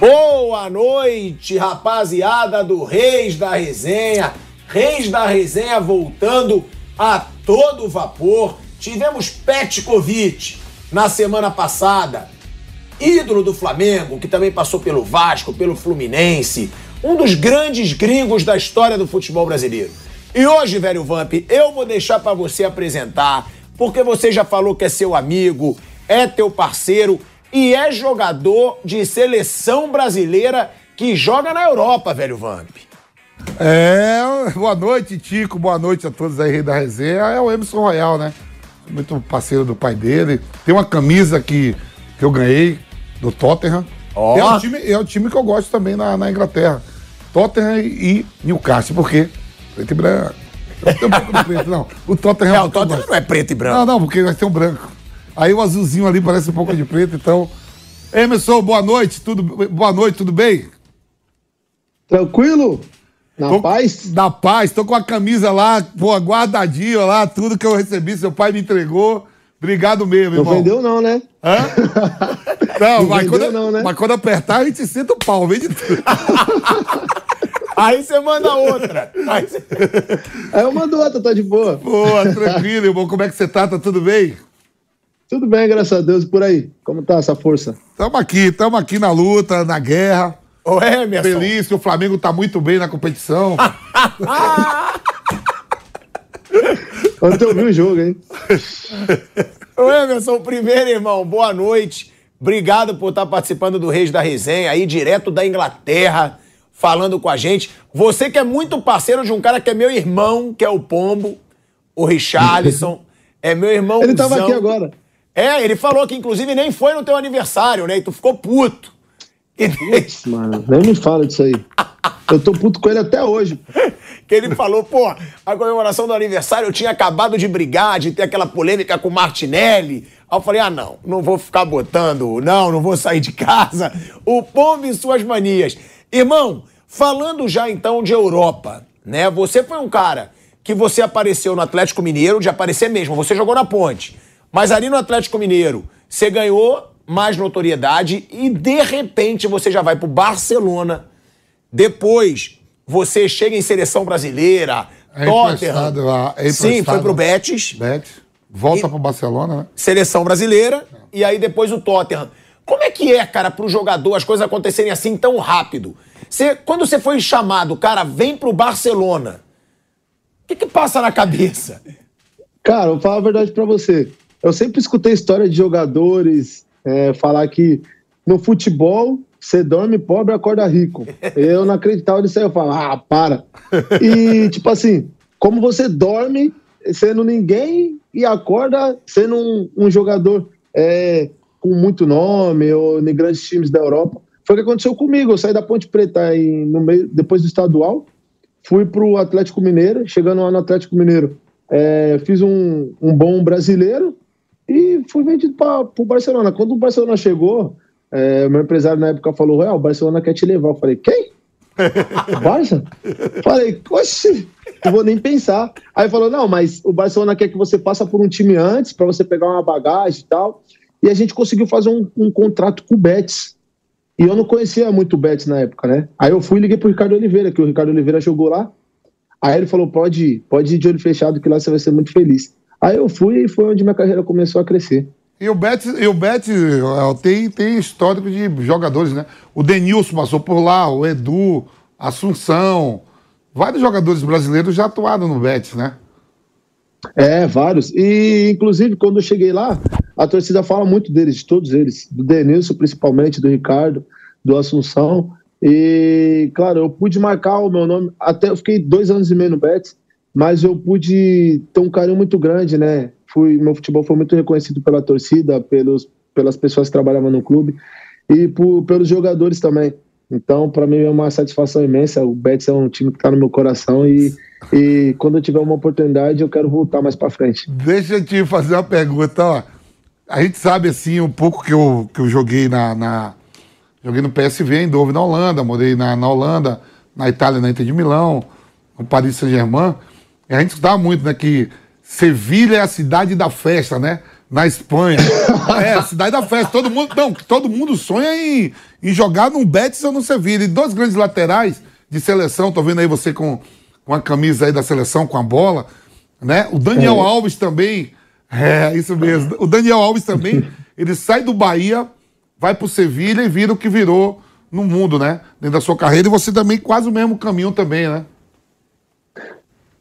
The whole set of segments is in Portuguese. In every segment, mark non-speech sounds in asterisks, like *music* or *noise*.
Boa noite, rapaziada do Reis da Resenha. Reis da Resenha voltando a todo vapor. Tivemos Petkovic na semana passada, ídolo do Flamengo, que também passou pelo Vasco, pelo Fluminense, um dos grandes gringos da história do futebol brasileiro. E hoje, velho Vamp, eu vou deixar para você apresentar, porque você já falou que é seu amigo, é teu parceiro e é jogador de seleção brasileira que joga na Europa, velho Vamp. É, boa noite, Tico, boa noite a todos aí da resenha. É o Emerson Royal, né? Muito parceiro do pai dele. Tem uma camisa que, que eu ganhei do Tottenham. Ó. É, o time, é time que eu gosto também na, na Inglaterra. Tottenham e Newcastle, por quê? Preto e branco. Não tem um pouco de preto, não. O Tottenham É, um o Tottenham não é preto e branco. Não, não, porque vai ter um branco. Aí o azulzinho ali parece um pouco de preto, então. Emerson, boa noite, tudo, boa noite, tudo bem? Tranquilo? Na Tô- paz? Da paz, tô com a camisa lá, pô, guardadinho lá, tudo que eu recebi, seu pai me entregou. Obrigado mesmo, Não irmão. vendeu não, né? Hã? *laughs* Não, Não mas, quando, não, né? mas quando apertar, a gente senta o pau, vende tudo. *laughs* Aí você manda outra. Aí você- Aí eu mando outra, tá de boa. Pô, tranquilo, irmão. Como é que você tá? Tá tudo bem? Tudo bem, graças a Deus, e por aí. Como tá essa força? Tamo aqui, tamo aqui na luta, na guerra. Ô, Emerson. Feliz que o Flamengo tá muito bem na competição. Ontem eu vi o jogo, hein? Ô, Emerson, primeiro, irmão, boa noite. Obrigado por estar participando do Reis da Resenha aí, direto da Inglaterra, falando com a gente. Você que é muito parceiro de um cara que é meu irmão, que é o Pombo, o Richarlison. *laughs* É meu irmão. Ele tava aqui agora. É, ele falou que inclusive nem foi no teu aniversário, né? E tu ficou puto. E Putz, mano, nem me fala disso aí. Eu tô puto com ele até hoje. *laughs* que ele falou, pô, a comemoração do aniversário eu tinha acabado de brigar, de ter aquela polêmica com o Martinelli. Aí eu falei, ah, não, não vou ficar botando, não, não vou sair de casa. O pombo e suas manias. Irmão, falando já então de Europa, né? Você foi um cara que você apareceu no Atlético Mineiro, de aparecer mesmo, você jogou na ponte. Mas ali no Atlético Mineiro, você ganhou mais notoriedade e de repente você já vai pro Barcelona. Depois, você chega em seleção brasileira, É Tottenham. é Sim, foi pro Betis, Betis. Volta E- pro Barcelona, né? seleção brasileira, e aí depois o Tottenham. Como é que é, cara, pro jogador as coisas acontecerem assim tão rápido? Você, quando você foi chamado, cara, vem pro Barcelona, o que que passa na cabeça? Cara, eu vou falar a verdade pra você. Eu sempre escutei história de jogadores é, falar que no futebol você dorme pobre acorda rico. Eu não acreditava nisso aí. Eu falava, ah, para. E, *laughs* tipo assim, como você dorme sendo ninguém e acorda sendo um, um jogador é, com muito nome ou em grandes times da Europa. Foi o que aconteceu comigo. Eu saí da Ponte Preta em, no meio, depois do estadual, fui pro Atlético Mineiro. Chegando lá no Atlético Mineiro, é, fiz um, um bom brasileiro e fui vendido para o Barcelona. Quando o Barcelona chegou, é, meu empresário na época falou: Real, o Barcelona quer te levar. Eu falei: quem? *laughs* Barça? Falei, oxi, não vou nem pensar. Aí falou: não, mas o Barcelona quer que você passe por um time antes, para você pegar uma bagagem e tal. E a gente conseguiu fazer um, um contrato com o Betis. E eu não conhecia muito o Betis na época, né? Aí eu fui e liguei pro Ricardo Oliveira, que o Ricardo Oliveira jogou lá. Aí ele falou: pode ir, pode ir de olho fechado, que lá você vai ser muito feliz. Aí eu fui e foi onde minha carreira começou a crescer. E o Betis, e o eh, tem, tem histórico de jogadores, né? O Denilson passou por lá, o Edu, Assunção. Vários jogadores brasileiros já atuaram no Betis, né? É, vários. E, inclusive, quando eu cheguei lá, a torcida fala muito deles, de todos eles. Do Denilson, principalmente, do Ricardo, do Assunção. E, claro, eu pude marcar o meu nome. Até eu fiquei dois anos e meio no Betis, mas eu pude ter um carinho muito grande, né? fui, meu futebol foi muito reconhecido pela torcida, pelos, pelas pessoas que trabalhavam no clube e por, pelos jogadores também. Então, para mim é uma satisfação imensa. O Betis é um time que está no meu coração e, e quando eu tiver uma oportunidade eu quero voltar mais para frente. Deixa eu te fazer uma pergunta, ó. A gente sabe, assim, um pouco que eu, que eu joguei na, na Joguei no PSV, em Dove, na Holanda, morei na, na Holanda, na Itália, na Inter de Milão, no Paris Saint-Germain. A gente escutava muito, né, que Sevilha é a cidade da festa, né? Na Espanha. *laughs* é, a cidade da festa. Todo mundo, não, todo mundo sonha em, em jogar no Betis ou no Sevilha. E dois grandes laterais de seleção, tô vendo aí você com, com a camisa aí da seleção, com a bola, né? O Daniel é. Alves também, é, isso mesmo. O Daniel Alves também, *laughs* ele sai do Bahia, vai pro Sevilha e vira o que virou no mundo, né? Dentro da sua carreira. E você também quase o mesmo caminho também, né?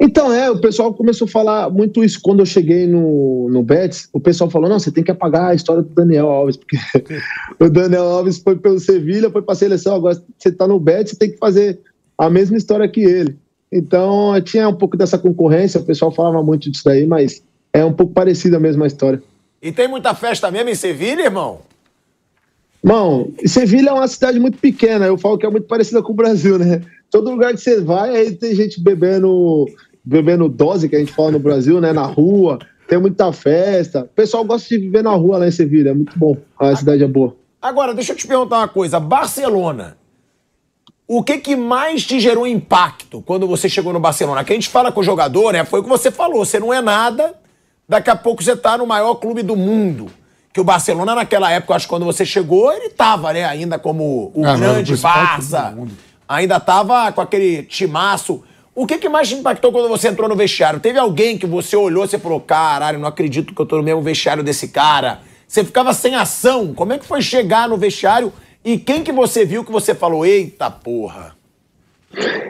Então, é, o pessoal começou a falar muito isso quando eu cheguei no, no Betis. O pessoal falou: não, você tem que apagar a história do Daniel Alves, *laughs* porque o Daniel Alves foi pelo Sevilha, foi para a seleção. Agora você está no Betis, você tem que fazer a mesma história que ele. Então, tinha um pouco dessa concorrência, o pessoal falava muito disso daí, mas é um pouco parecida a mesma história. E tem muita festa mesmo em Sevilha, irmão? Irmão, Sevilha é uma cidade muito pequena, eu falo que é muito parecida com o Brasil, né? Todo lugar que você vai, aí tem gente bebendo bebendo dose, que a gente fala no Brasil, né? Na rua, tem muita festa. O pessoal gosta de viver na rua lá em Sevilha, é muito bom. A cidade é boa. Agora, deixa eu te perguntar uma coisa. Barcelona, o que, que mais te gerou impacto quando você chegou no Barcelona? Que a gente fala com o jogador, né? Foi o que você falou, você não é nada, daqui a pouco você tá no maior clube do mundo. Que o Barcelona, naquela época, acho que quando você chegou, ele tava, né, ainda como o ah, grande Barça. Ainda tava com aquele timaço. O que, que mais te impactou quando você entrou no vestiário? Teve alguém que você olhou e você falou: caralho, não acredito que eu tô no mesmo vestiário desse cara. Você ficava sem ação. Como é que foi chegar no vestiário e quem que você viu que você falou: eita porra?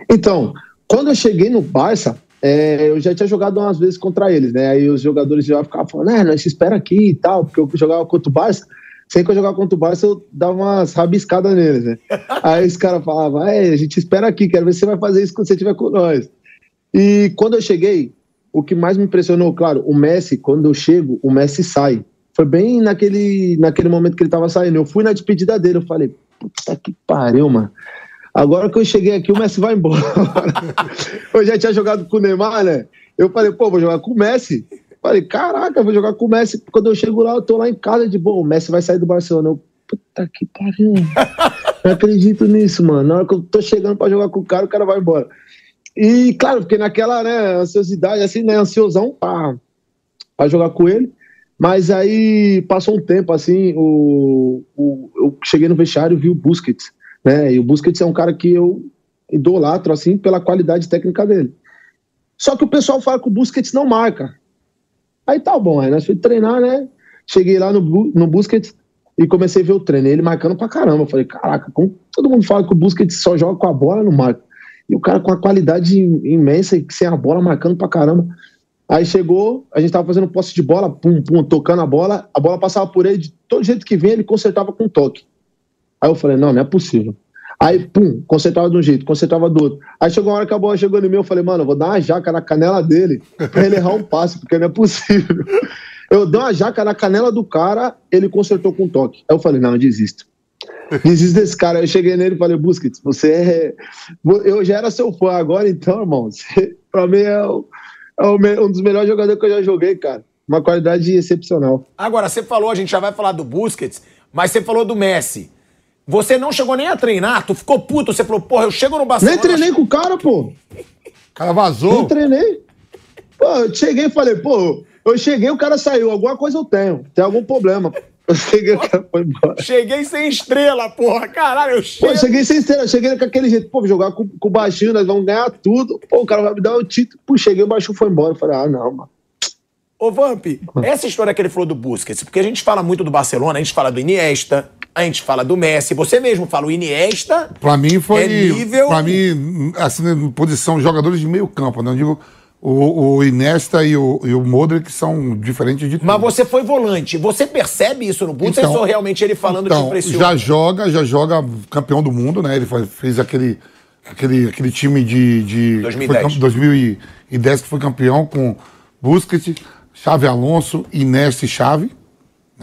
Então, quando eu cheguei no Barça, é, eu já tinha jogado umas vezes contra eles, né? Aí os jogadores já ficavam falando: ah, não, se espera aqui e tal, porque eu jogava contra o Barça. Sempre que eu jogava contra o Barça, eu dava umas rabiscadas neles, né? *laughs* Aí os caras falavam, é, a gente espera aqui, quero ver se você vai fazer isso quando você estiver com nós. E quando eu cheguei, o que mais me impressionou, claro, o Messi, quando eu chego, o Messi sai. Foi bem naquele, naquele momento que ele tava saindo. Eu fui na despedida dele, eu falei, puta que pariu, mano. Agora que eu cheguei aqui, o Messi vai embora. *laughs* eu já tinha jogado com o Neymar, né? Eu falei, pô, vou jogar com o Messi. Falei, caraca, vou jogar com o Messi. Quando eu chego lá, eu tô lá em casa de boa. O Messi vai sair do Barcelona. Eu, puta que pariu. *laughs* Não acredito nisso, mano. Na hora que eu tô chegando pra jogar com o cara, o cara vai embora. E, claro, porque naquela, né, ansiosidade, assim, né, ansiosão pra, pra jogar com ele. Mas aí passou um tempo, assim, o, o, eu cheguei no vestiário e vi o Busquets, né? E o Busquets é um cara que eu idolatro, assim, pela qualidade técnica dele. Só que o pessoal fala que o Busquets não marca. Aí tá bom, aí nós fomos treinar, né? Cheguei lá no, no Busquets e comecei a ver o treino. Ele marcando pra caramba. Eu falei, caraca, como todo mundo fala que o Busquets só joga com a bola, não marca. E o cara com a qualidade imensa e sem a bola marcando pra caramba. Aí chegou, a gente tava fazendo posse de bola, pum, pum, tocando a bola, a bola passava por ele, de todo jeito que vinha, ele consertava com toque. Aí eu falei, não, não é possível. Aí, pum, concentrava de um jeito, concentrava do outro. Aí chegou uma hora que a bola chegou no meu, eu falei, mano, eu vou dar uma jaca na canela dele pra ele errar um passe, porque não é possível. Eu dei uma jaca na canela do cara, ele consertou com um toque. Aí eu falei, não, eu desisto. Desisto desse cara. Eu cheguei nele e falei, Busquets, você é. Eu já era seu fã, agora então, irmão, você, pra mim é, o, é um dos melhores jogadores que eu já joguei, cara. Uma qualidade excepcional. Agora, você falou, a gente já vai falar do Busquets, mas você falou do Messi. Você não chegou nem a treinar, tu ficou puto, você falou, porra, eu chego no Barcelona... Nem treinei com o cara, pô. O cara vazou. Nem treinei. Pô, eu cheguei e falei, pô, eu cheguei, o cara saiu, alguma coisa eu tenho, tem algum problema. *laughs* Eu cheguei, o cara foi embora. Cheguei sem estrela, porra, caralho, eu chego... Pô, cheguei sem estrela, cheguei com aquele jeito, pô, jogar com, com o baixinho, nós vamos ganhar tudo, pô, o cara vai me dar o título. Pô, cheguei, o baixinho foi embora, eu falei, ah, não, mano. Ô, Vamp, essa história que ele falou do Busquets, porque a gente fala muito do Barcelona, a gente fala do Iniesta, a gente fala do Messi, você mesmo fala o Iniesta. Pra mim foi. É nível... Pra mim, assim, posição, jogadores de meio campo, né? Eu digo. O, o Iniesta e o, e o Modric são diferentes de tudo. Mas você foi volante. Você percebe isso no Busquets então, ou realmente ele falando então, te impressiona? Já joga, já joga campeão do mundo, né? Ele fez aquele, aquele, aquele time de... de 2010. Foi, 2010 que foi campeão com Busquets, Chave Alonso, Inés e Chave.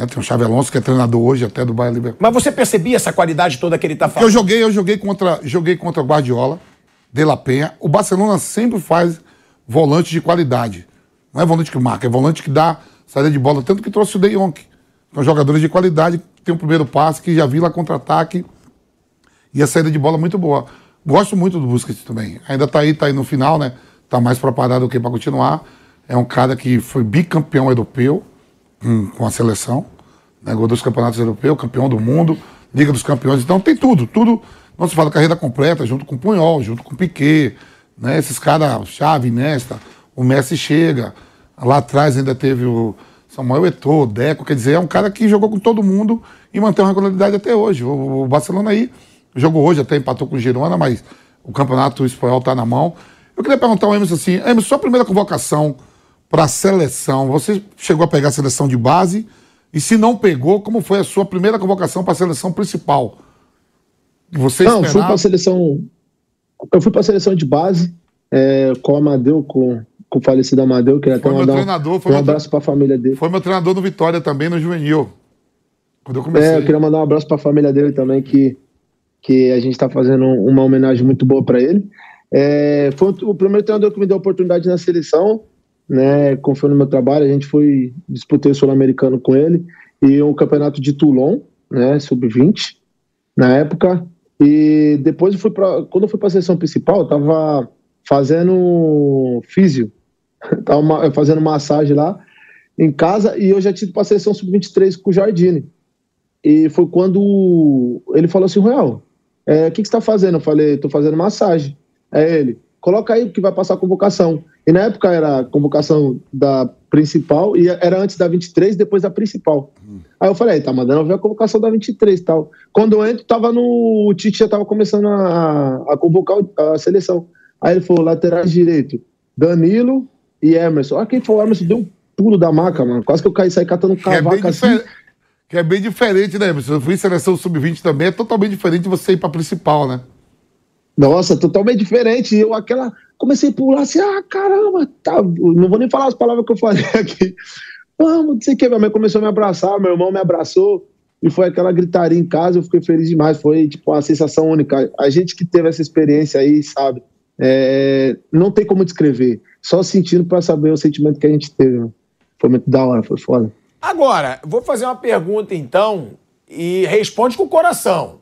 Né? Tem o Chave Alonso, que é treinador hoje até do Bayern Leverkusen. Mas você percebia essa qualidade toda que ele tá Eu falando? joguei, eu joguei contra, joguei contra o Guardiola, De La Penha. O Barcelona sempre faz volante de qualidade. Não é volante que marca, é volante que dá saída de bola. Tanto que trouxe o De Jong. São jogadores de qualidade, que tem o primeiro passe, que já vira contra-ataque e a saída de bola muito boa. Gosto muito do Busquets também. Ainda tá aí, tá aí no final, né? Tá mais preparado do que para continuar. É um cara que foi bicampeão europeu com, a seleção, né? Ganhou dois campeonatos europeus, campeão do mundo, Liga dos Campeões. Então tem tudo, tudo. Não se fala carreira completa, junto com Punhol, junto com Piquet, né? Esses caras, Chave, Nesta, o Messi chega. Lá atrás ainda teve o Samuel Eto'o, Deco, quer dizer, é um cara que jogou com todo mundo e mantém uma regularidade até hoje. O, o Barcelona aí jogou hoje, até empatou com o Girona, mas o campeonato espanhol está na mão. Eu queria perguntar ao Emerson assim, Emerson, sua primeira convocação para a seleção, você chegou a pegar a seleção de base? E se não pegou, como foi a sua primeira convocação para a seleção principal? Você Não, fui esperava? para a seleção. Eu fui para a seleção de base é, com o Amadeu, com, com o falecido Amadeu, queria até meu mandar um- treinador, um meu abraço para a família dele. Foi meu treinador no Vitória também, no Juvenil. Quando eu comecei. É, eu queria mandar um abraço para a família dele também, que, que a gente está fazendo uma homenagem muito boa para ele. É, foi o primeiro treinador que me deu a oportunidade na seleção, né? Confiou no meu trabalho, a gente foi disputei o sul-americano com ele e o campeonato de Toulon, né? Sub-20 na época. E depois eu fui para quando eu fui para a seleção principal, eu tava fazendo físio, *laughs* tava fazendo massagem lá em casa e eu já tive para a seleção sub-23 com o Jardine. E foi quando ele falou assim, Royal, é, o que, que você está fazendo? Eu falei, estou fazendo massagem. É ele, coloca aí que vai passar a convocação. E na época era a convocação da principal e era antes da 23, depois da principal. Aí eu falei, tá mandando ver a convocação da 23 e tal. Quando eu entro, tava no. O Tite já tava começando a, a convocar a seleção. Aí ele falou: laterais direito, Danilo e Emerson. Olha quem foi o Emerson, deu um pulo da maca, mano. Quase que eu caí, saí catando é, cavaco assim. difer- que é bem diferente, né, Emerson? Eu fui em seleção sub-20 também, é totalmente diferente de você ir pra principal, né? Nossa, totalmente diferente. Eu aquela. Comecei a pular assim, ah, caramba, tá. Não vou nem falar as palavras que eu falei *laughs* aqui. Vamos, não sei o que. Minha mãe começou a me abraçar, meu irmão me abraçou. E foi aquela gritaria em casa, eu fiquei feliz demais. Foi, tipo, uma sensação única. A gente que teve essa experiência aí, sabe? É, não tem como descrever. Só sentindo pra saber o sentimento que a gente teve. mano. Foi muito da hora, foi foda. Agora, vou fazer uma pergunta então e responde com o coração.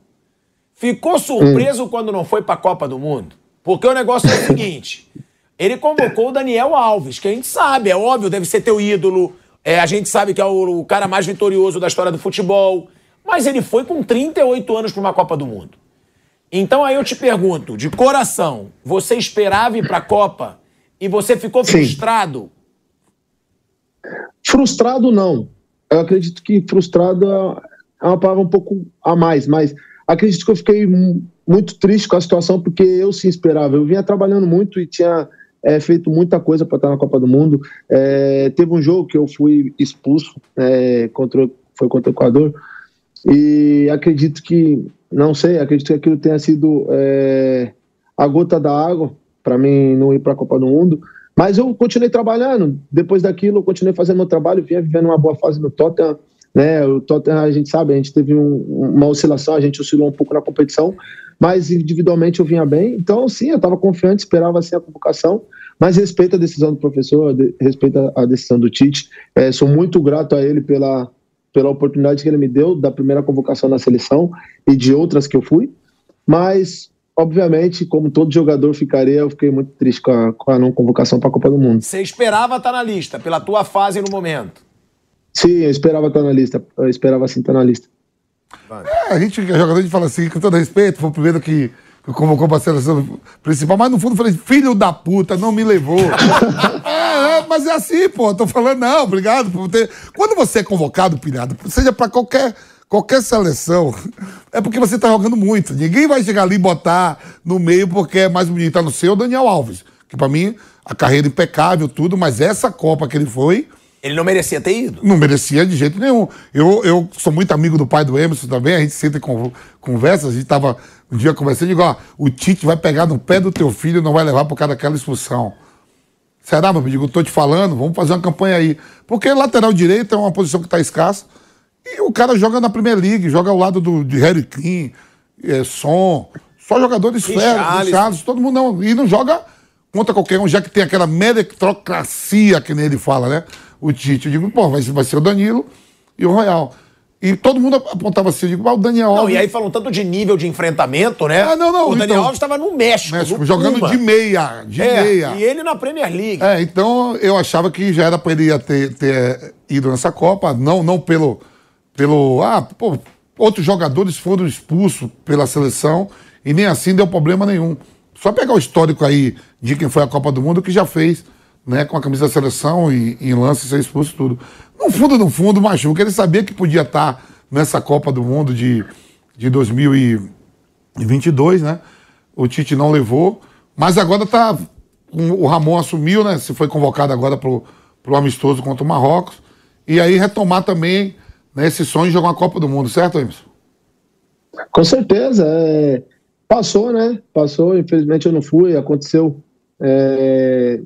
Ficou surpreso quando não foi para a Copa do Mundo? Porque o negócio é o seguinte: ele convocou o Daniel Alves, que a gente sabe, é óbvio, deve ser teu ídolo. é, a gente sabe que é o, o cara mais vitorioso da história do futebol. Mas ele foi com 38 anos para uma Copa do Mundo. Então aí eu te pergunto, de coração, você esperava ir para a Copa e você ficou Sim. frustrado? Frustrado, não. Eu acredito que frustrado é uma palavra um pouco a mais, mas acredito que eu fiquei mu- muito triste com a situação, porque eu sim esperava. Eu vinha trabalhando muito e tinha é, feito muita coisa para estar na Copa do Mundo. É, teve um jogo que eu fui expulso, é, contra, foi contra o Equador, e acredito que, não sei, acredito que aquilo tenha sido a gota da água para mim não ir para a Copa do Mundo. Mas eu continuei trabalhando. Depois daquilo, eu continuei fazendo meu trabalho, vinha vivendo uma boa fase no Tottenham. Né? O Tottenham, a gente sabe, a gente teve um- uma oscilação, a gente oscilou um pouco na competição, mas individualmente eu vinha bem. Então, sim, eu estava confiante, esperava assim a convocação, mas respeito a decisão do professor, respeito a decisão do Tite. É, sou muito grato a ele pela, pela oportunidade que ele me deu da primeira convocação na seleção e de outras que eu fui. Mas, obviamente, como todo jogador ficaria, eu fiquei muito triste com a, com a não convocação para a Copa do Mundo. Você esperava estar na lista, pela tua fase no momento. Sim, eu esperava estar na lista. Eu esperava sim estar na lista. É, a gente, jogador, a gente fala assim, com todo respeito, foi o primeiro que, convocou pra seleção principal, mas no fundo eu falei, filho da puta, não me levou. *laughs* é, é, mas é assim, pô, tô falando, não, obrigado por ter. Quando você é convocado, pilhado, seja pra qualquer. Qualquer seleção, é porque você tá jogando muito. Ninguém vai chegar ali e botar no meio porque é mais bonito a não ser o Daniel Alves. Que pra mim, a carreira impecável, tudo, mas essa Copa que ele foi, Ele não merecia ter ido. não merecia de jeito nenhum. Eu, eu sou muito amigo do pai do Emerson também, a gente senta e con- conversa, a gente tava um dia conversando e digo, ó, o Tite vai pegar no pé do teu filho e não vai levar por causa daquela expulsão. Será, meu amigo? Eu tô te falando, vamos fazer uma campanha aí. Porque lateral direito é uma posição que está escassa. E o cara joga na Premier League, joga ao lado do, de Harry Kane, é, Son, só jogadores férias, Richarlison, todo mundo não. E não joga contra qualquer um, já que tem aquela meritocracia que nem ele fala, né? O Tite. Eu digo, pô, vai, vai ser o Danilo e o Royal. E todo mundo apontava assim, eu digo, ah, o Daniel Alves. Não, e aí falam tanto de nível de enfrentamento, né? Ah, não, não. O Daniel então, Alves estava no México. México no jogando Puma. de meia. De é, meia. E ele na Premier League. É, então eu achava que já era para ele ter, ter ido nessa Copa, não, não pelo, pelo. Ah, pô, outros jogadores foram expulsos pela seleção e nem assim deu problema nenhum. Só pegar o histórico aí de quem foi a Copa do Mundo que já fez, né, com a camisa da seleção e em lance ser expulso tudo. No fundo, no fundo, machuca. Ele sabia que podia estar nessa Copa do Mundo de, de 2022, né? O Tite não levou, mas agora tá. O Ramon assumiu, né? Se foi convocado agora pro, pro amistoso contra o Marrocos. E aí retomar também né, esse sonho de jogar uma Copa do Mundo, certo, Emerson? Com certeza. é, Passou, né? Passou, infelizmente eu não fui, aconteceu. é,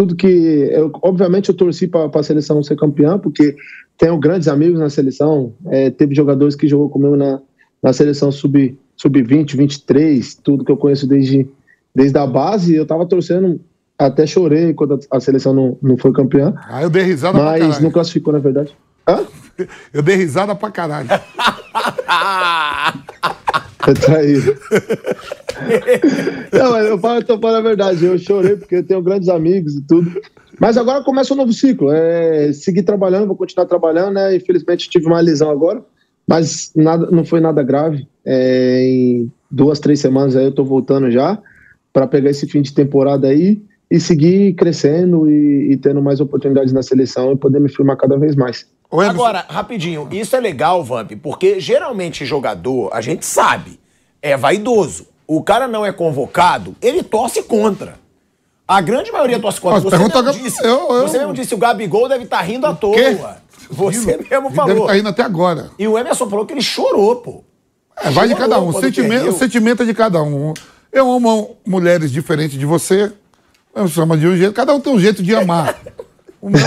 Tudo que. Eu, obviamente eu torci para a seleção ser campeã, porque tenho grandes amigos na seleção. é, teve jogadores que jogou comigo na, na seleção sub- sub-20, 23, tudo que eu conheço desde, desde a base. Eu tava torcendo, até chorei quando a, a seleção não, não foi campeã, Aí eu dei risada pra mas não classificou, na verdade. Hã? *laughs* Eu dei risada pra caralho. *laughs* É traído. *laughs* Não, mas eu falo, eu tô falando a verdade. Eu chorei porque eu tenho grandes amigos e tudo. Mas agora começa um novo ciclo. É seguir trabalhando, vou continuar trabalhando, né? Infelizmente tive uma lesão agora, mas nada, não foi nada grave. É, em duas, três semanas aí eu tô voltando já para pegar esse fim de temporada aí e seguir crescendo e, e tendo mais oportunidades na seleção e poder me firmar cada vez mais. Agora, rapidinho, isso é legal, Vamp, porque geralmente jogador, a gente sabe, é vaidoso. O cara não é convocado, ele torce contra. A grande maioria torce contra. Mas Você mesmo, disse, eu- eu- você mesmo disse, o Gabigol deve estar rindo à toa. Você Ele mesmo Deve falou. estar indo até agora. E o Emerson falou que ele chorou, pô. É, vai de Chorou cada um. Sentimento, o sentimento é de cada um. Eu amo mulheres diferentes de você. Eu chamo de um jeito. Cada um tem um jeito de amar. *laughs* O meu...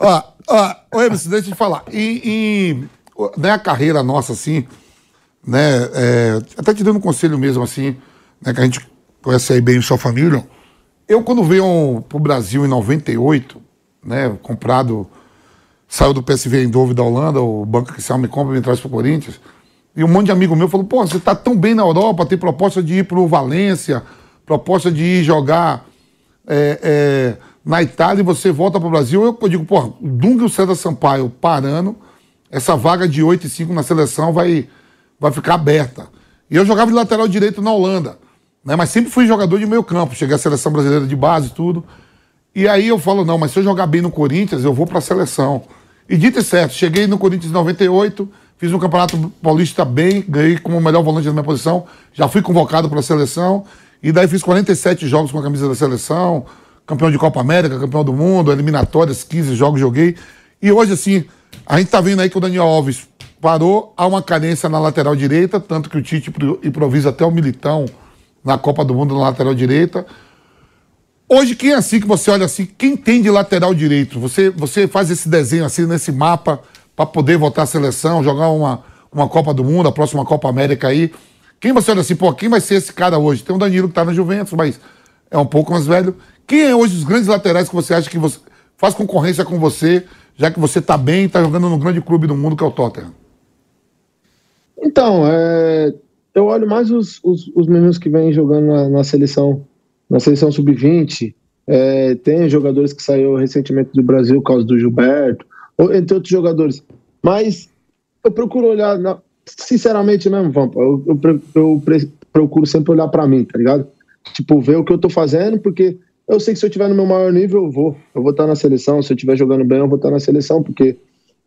ó, ó, ô Emerson, deixa eu te falar. E, e né, a carreira nossa, assim, né? é, até te dando um conselho mesmo, assim, né? Que a gente conhece aí bem sua família. Eu, quando veio pro Brasil em 98, né? Comprado saiu do PSV Eindhoven da Holanda, o banco que me compra me traz para o Corinthians. E um monte de amigo meu falou: pô, você tá tão bem na Europa, tem proposta de ir para o Valência, proposta de ir jogar é, é, na Itália e você volta para o Brasil. Eu, eu digo: pô, Dunga e o César Sampaio parando, essa vaga de 8 e 5 na seleção vai, vai ficar aberta. E eu jogava de lateral direito na Holanda, né? mas sempre fui jogador de meio campo, cheguei à seleção brasileira de base tudo. E aí eu falo, não, mas se eu jogar bem no Corinthians, eu vou para a seleção. E dito e certo, cheguei no Corinthians em 98, fiz um campeonato paulista bem, ganhei como o melhor volante da minha posição, já fui convocado para a seleção, e daí fiz 47 jogos com a camisa da seleção, campeão de Copa América, campeão do mundo, eliminatórias, 15 jogos joguei. E hoje, assim, a gente tá vendo aí que o Daniel Alves parou, há uma carência na lateral direita, tanto que o Tite impro- improvisa até o Militão na Copa do Mundo na lateral direita. Hoje, quem é assim que você olha assim, quem tem de lateral direito? Você, você faz esse desenho assim nesse mapa para poder voltar à seleção, jogar uma, uma Copa do Mundo, a próxima Copa América aí. Quem você olha assim, pô, quem vai ser esse cara hoje? Tem o Danilo que tá na Juventus, mas é um pouco mais velho. Quem é hoje os grandes laterais que você acha que você faz concorrência com você, já que você tá bem e tá jogando no grande clube do mundo que é o Tottenham? Então, é, eu olho mais os, os, os meninos que vêm jogando na, na seleção, na seleção sub-20. É, tem jogadores que saíram recentemente do Brasil, por causa do Gilberto, ou, entre outros jogadores. Mas eu procuro olhar, na- sinceramente mesmo, Vampa, eu, eu, eu procuro sempre olhar pra mim, tá ligado? Tipo, ver o que eu tô fazendo, porque eu sei que se eu tiver no meu maior nível, eu vou. Eu vou estar na seleção, se eu estiver jogando bem, eu vou estar na seleção, porque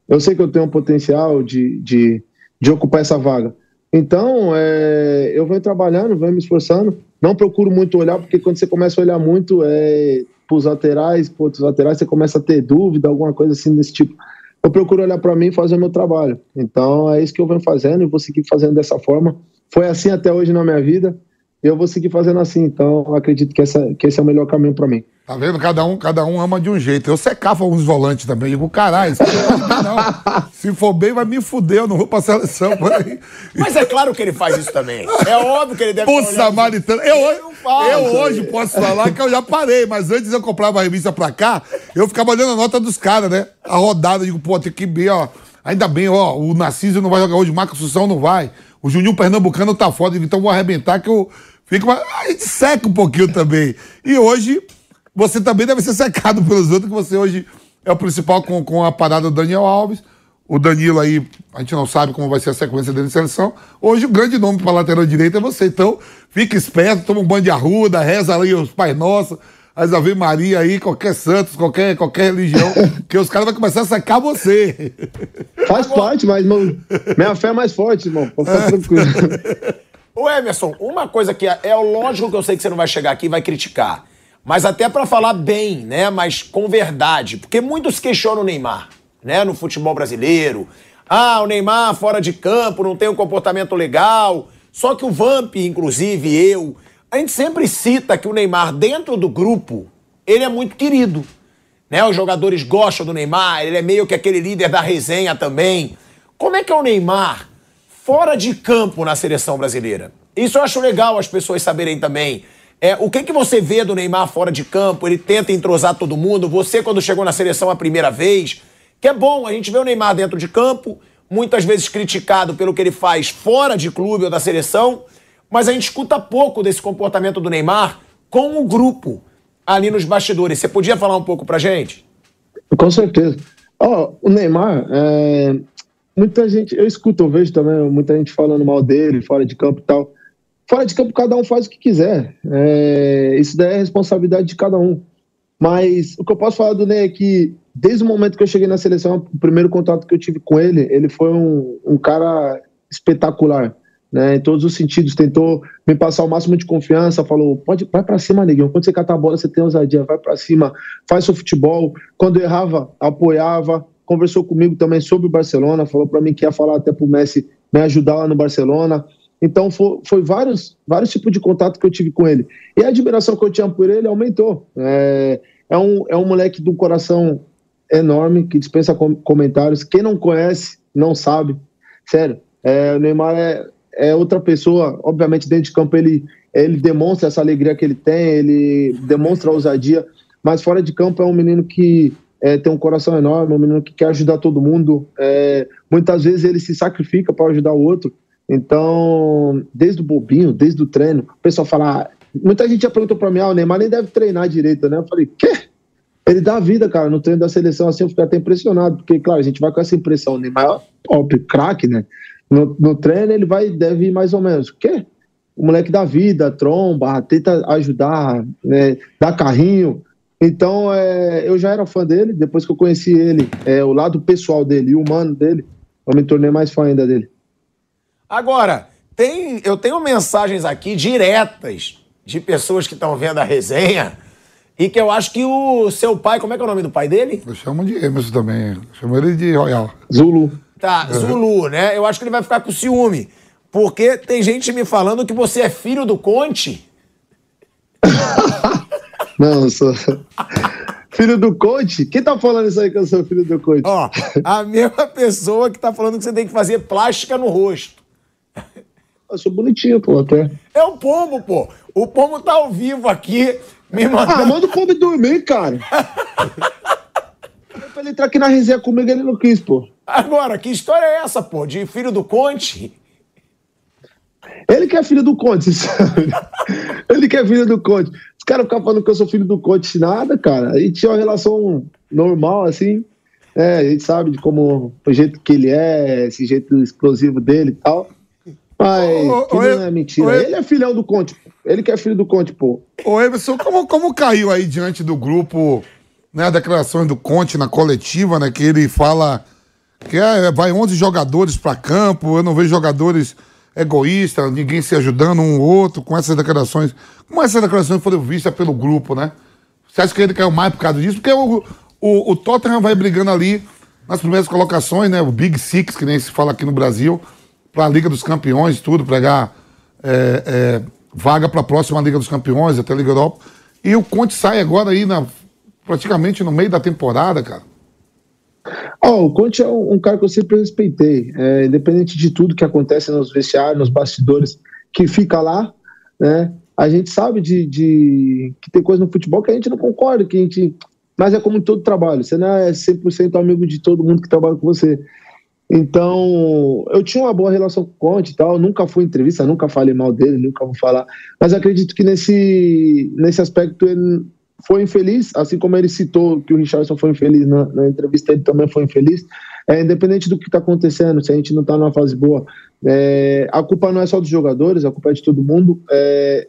eu sei que eu tenho um potencial de, de, de ocupar essa vaga. Então, é, eu venho trabalhando, venho me esforçando. Não procuro muito olhar, porque quando você começa a olhar muito é, para os laterais, para outros laterais, você começa a ter dúvida, alguma coisa assim desse tipo. Eu procuro olhar para mim e fazer o meu trabalho. Então, é isso que eu venho fazendo e vou seguir fazendo dessa forma. Foi assim até hoje na minha vida. Eu vou seguir fazendo assim. Então, eu acredito que, essa, que esse é o melhor caminho para mim. Tá vendo? Cada um, cada um ama de um jeito. Eu secava uns volantes também. Digo, caralho, não. Se for bem, vai me fuder, eu não vou pra seleção. Por aí. Mas é claro que ele faz isso também. É óbvio que ele deve olhando- samaritano. Eu, eu aí. hoje posso falar que eu já parei, mas antes eu comprava a revista pra cá, eu ficava olhando a nota dos caras, né? A rodada, eu digo, pô, tem que ver, ó. Ainda bem, ó, o Narciso não vai jogar hoje, o Marcos Assunção não vai. O Juninho Pernambucano tá foda, eu então eu vou arrebentar que eu fico. mais- A gente seca um pouquinho também. E hoje, você também deve ser secado pelos outros, que você hoje é o principal com, com a parada do Daniel Alves. O Danilo aí, a gente não sabe como vai ser a sequência dele em seleção. Hoje o grande nome para lateral direito é você. Então, fica esperto, toma um banho de arruda, reza ali os Pai Nosso, as Ave Maria aí, qualquer Santos, qualquer, qualquer religião, *laughs* que os caras vão começar a secar você. Faz parte, mas irmão, minha fé é mais forte, irmão. Pode ficar tranquilo. *laughs* Ô Emerson, uma coisa que é, é lógico que eu sei que você não vai chegar aqui e vai criticar. Mas até pra falar bem, né? Mas com verdade. Porque muitos questionam o Neymar, né? No futebol brasileiro. Ah, o Neymar fora de campo, não tem um comportamento legal. Só que o Vamp, inclusive eu, a gente sempre cita que o Neymar, dentro do grupo, ele é muito querido. Né? Os jogadores gostam do Neymar, ele é meio que aquele líder da resenha também. Como é que é o Neymar fora de campo na seleção brasileira? Isso eu acho legal as pessoas saberem também. É, o que, que você vê do Neymar fora de campo? Ele tenta entrosar todo mundo. Você, quando chegou na seleção a primeira vez, que é bom, a gente vê o Neymar dentro de campo, muitas vezes criticado pelo que ele faz fora de clube ou da seleção, mas a gente escuta pouco desse comportamento do Neymar com o grupo ali nos bastidores. Você podia falar um pouco pra gente? Com certeza. Ó, o Neymar, é, muita gente, eu escuto, eu vejo também muita gente falando mal dele, fora de campo e tal. Fora de campo, cada um faz o que quiser. É, isso daí é responsabilidade de cada um. Mas o que eu posso falar do Ney é que, desde o momento que eu cheguei na seleção, o primeiro contato que eu tive com ele, ele foi um, um cara espetacular. Né, em todos os sentidos, tentou me passar o máximo de confiança, falou, pode, vai pra cima, neguinho, quando você catar a bola, você tem ousadia, vai pra cima, faz seu futebol, quando errava, apoiava, conversou comigo também sobre o Barcelona, falou pra mim que ia falar até pro Messi me ajudar lá no Barcelona, então foi, foi vários, vários tipos de contato que eu tive com ele, e a admiração que eu tinha por ele aumentou, é, é, um, é um moleque de um coração enorme, que dispensa com- comentários, quem não conhece, não sabe, sério, é, o Neymar é, é outra pessoa, obviamente dentro de campo ele, ele demonstra essa alegria que ele tem, ele demonstra ousadia, mas fora de campo é um menino que é, tem um coração enorme, um menino que quer ajudar todo mundo, é, muitas vezes ele se sacrifica para ajudar o outro, então, desde o bobinho, desde o treino, o pessoal fala, ah, muita gente já perguntou para mim, ah, o Neymar nem deve treinar direito, né? Eu falei, quê? Ele dá vida, cara, no treino da seleção, assim, eu fico até impressionado, porque, claro, a gente vai com essa impressão, o Neymar é top, craque, né? No, no treino ele vai, deve ir mais ou menos, o quê? O moleque dá vida, tromba, tenta ajudar, né, dá carrinho. Então, é, eu já era fã dele, depois que eu conheci ele, é, o lado pessoal dele e humano dele, eu me tornei mais fã ainda dele. Agora, tem, eu tenho mensagens aqui diretas de pessoas que estão vendo a resenha e que eu acho que o seu pai, como é que é o nome do pai dele? Eu chamo de Emerson também. Chamo ele de Royal. Zulu. Tá, Zulu, né? Eu acho que ele vai ficar com ciúme. Porque tem gente me falando que você é filho do Conte. *laughs* Não, eu sou. *laughs* filho do coach? Quem tá falando isso aí que eu sou filho do coach? Ó, a mesma pessoa que tá falando que você tem que fazer plástica no rosto. Eu sou bonitinho, pô, até. É o Pombo, pô. O Pombo tá ao vivo aqui, me Ah, mandando. manda o povo dormir, cara. *laughs* pra ele entrar aqui na resenha comigo, ele não quis, pô. Agora, que história é essa, pô? De filho do Conte? Ele que é filho do Conte, sabe? *laughs* Ele que é filho do Conte. Caras ficam falando que eu sou filho do Conte, nada, cara. A gente tinha uma relação normal, assim. É, a gente sabe de como, o jeito que ele é, esse jeito explosivo dele e tal. Mas Ô, ô, não é mentira. ô, Ele é filhão do Conte. pô. Ele que é filho do Conte, pô. Ô, Emerson, como, como caiu aí diante do grupo, né, a declaração do Conte na coletiva, né, que ele fala que é, vai 11 jogadores para campo, eu não vejo jogadores egoístas, ninguém se ajudando um ou outro com essas declarações. Como essas declarações foram vistas pelo grupo, né? Você acha que ele caiu mais por causa disso? Porque o, o, o Tottenham vai brigando ali nas primeiras colocações, né? O Big Six, que nem se fala aqui no Brasil, para a Liga dos Campeões, tudo, pegar é, é, vaga para a próxima Liga dos Campeões, até a Liga Europa. E o Conte sai agora aí na, praticamente no meio da temporada, cara. Oh, o Conte é um, cara que eu sempre respeitei, é, independente de tudo que acontece nos vestiários, nos bastidores, que fica lá, né? A gente sabe de, de, que tem coisa no futebol que a gente não concorda, que a gente, mas é como em todo trabalho, você não é 100% amigo de todo mundo que trabalha com você. Então, eu tinha uma boa relação com o Conte e tal, nunca fui em entrevista, nunca falei mal dele, nunca vou falar, mas acredito que nesse, nesse aspecto ele foi infeliz, assim como ele citou que o Richardson foi infeliz na, na entrevista, ele também foi infeliz. É, independente do que está acontecendo, se a gente não está numa fase boa, é, a culpa não é só dos jogadores, a culpa é de todo mundo. É,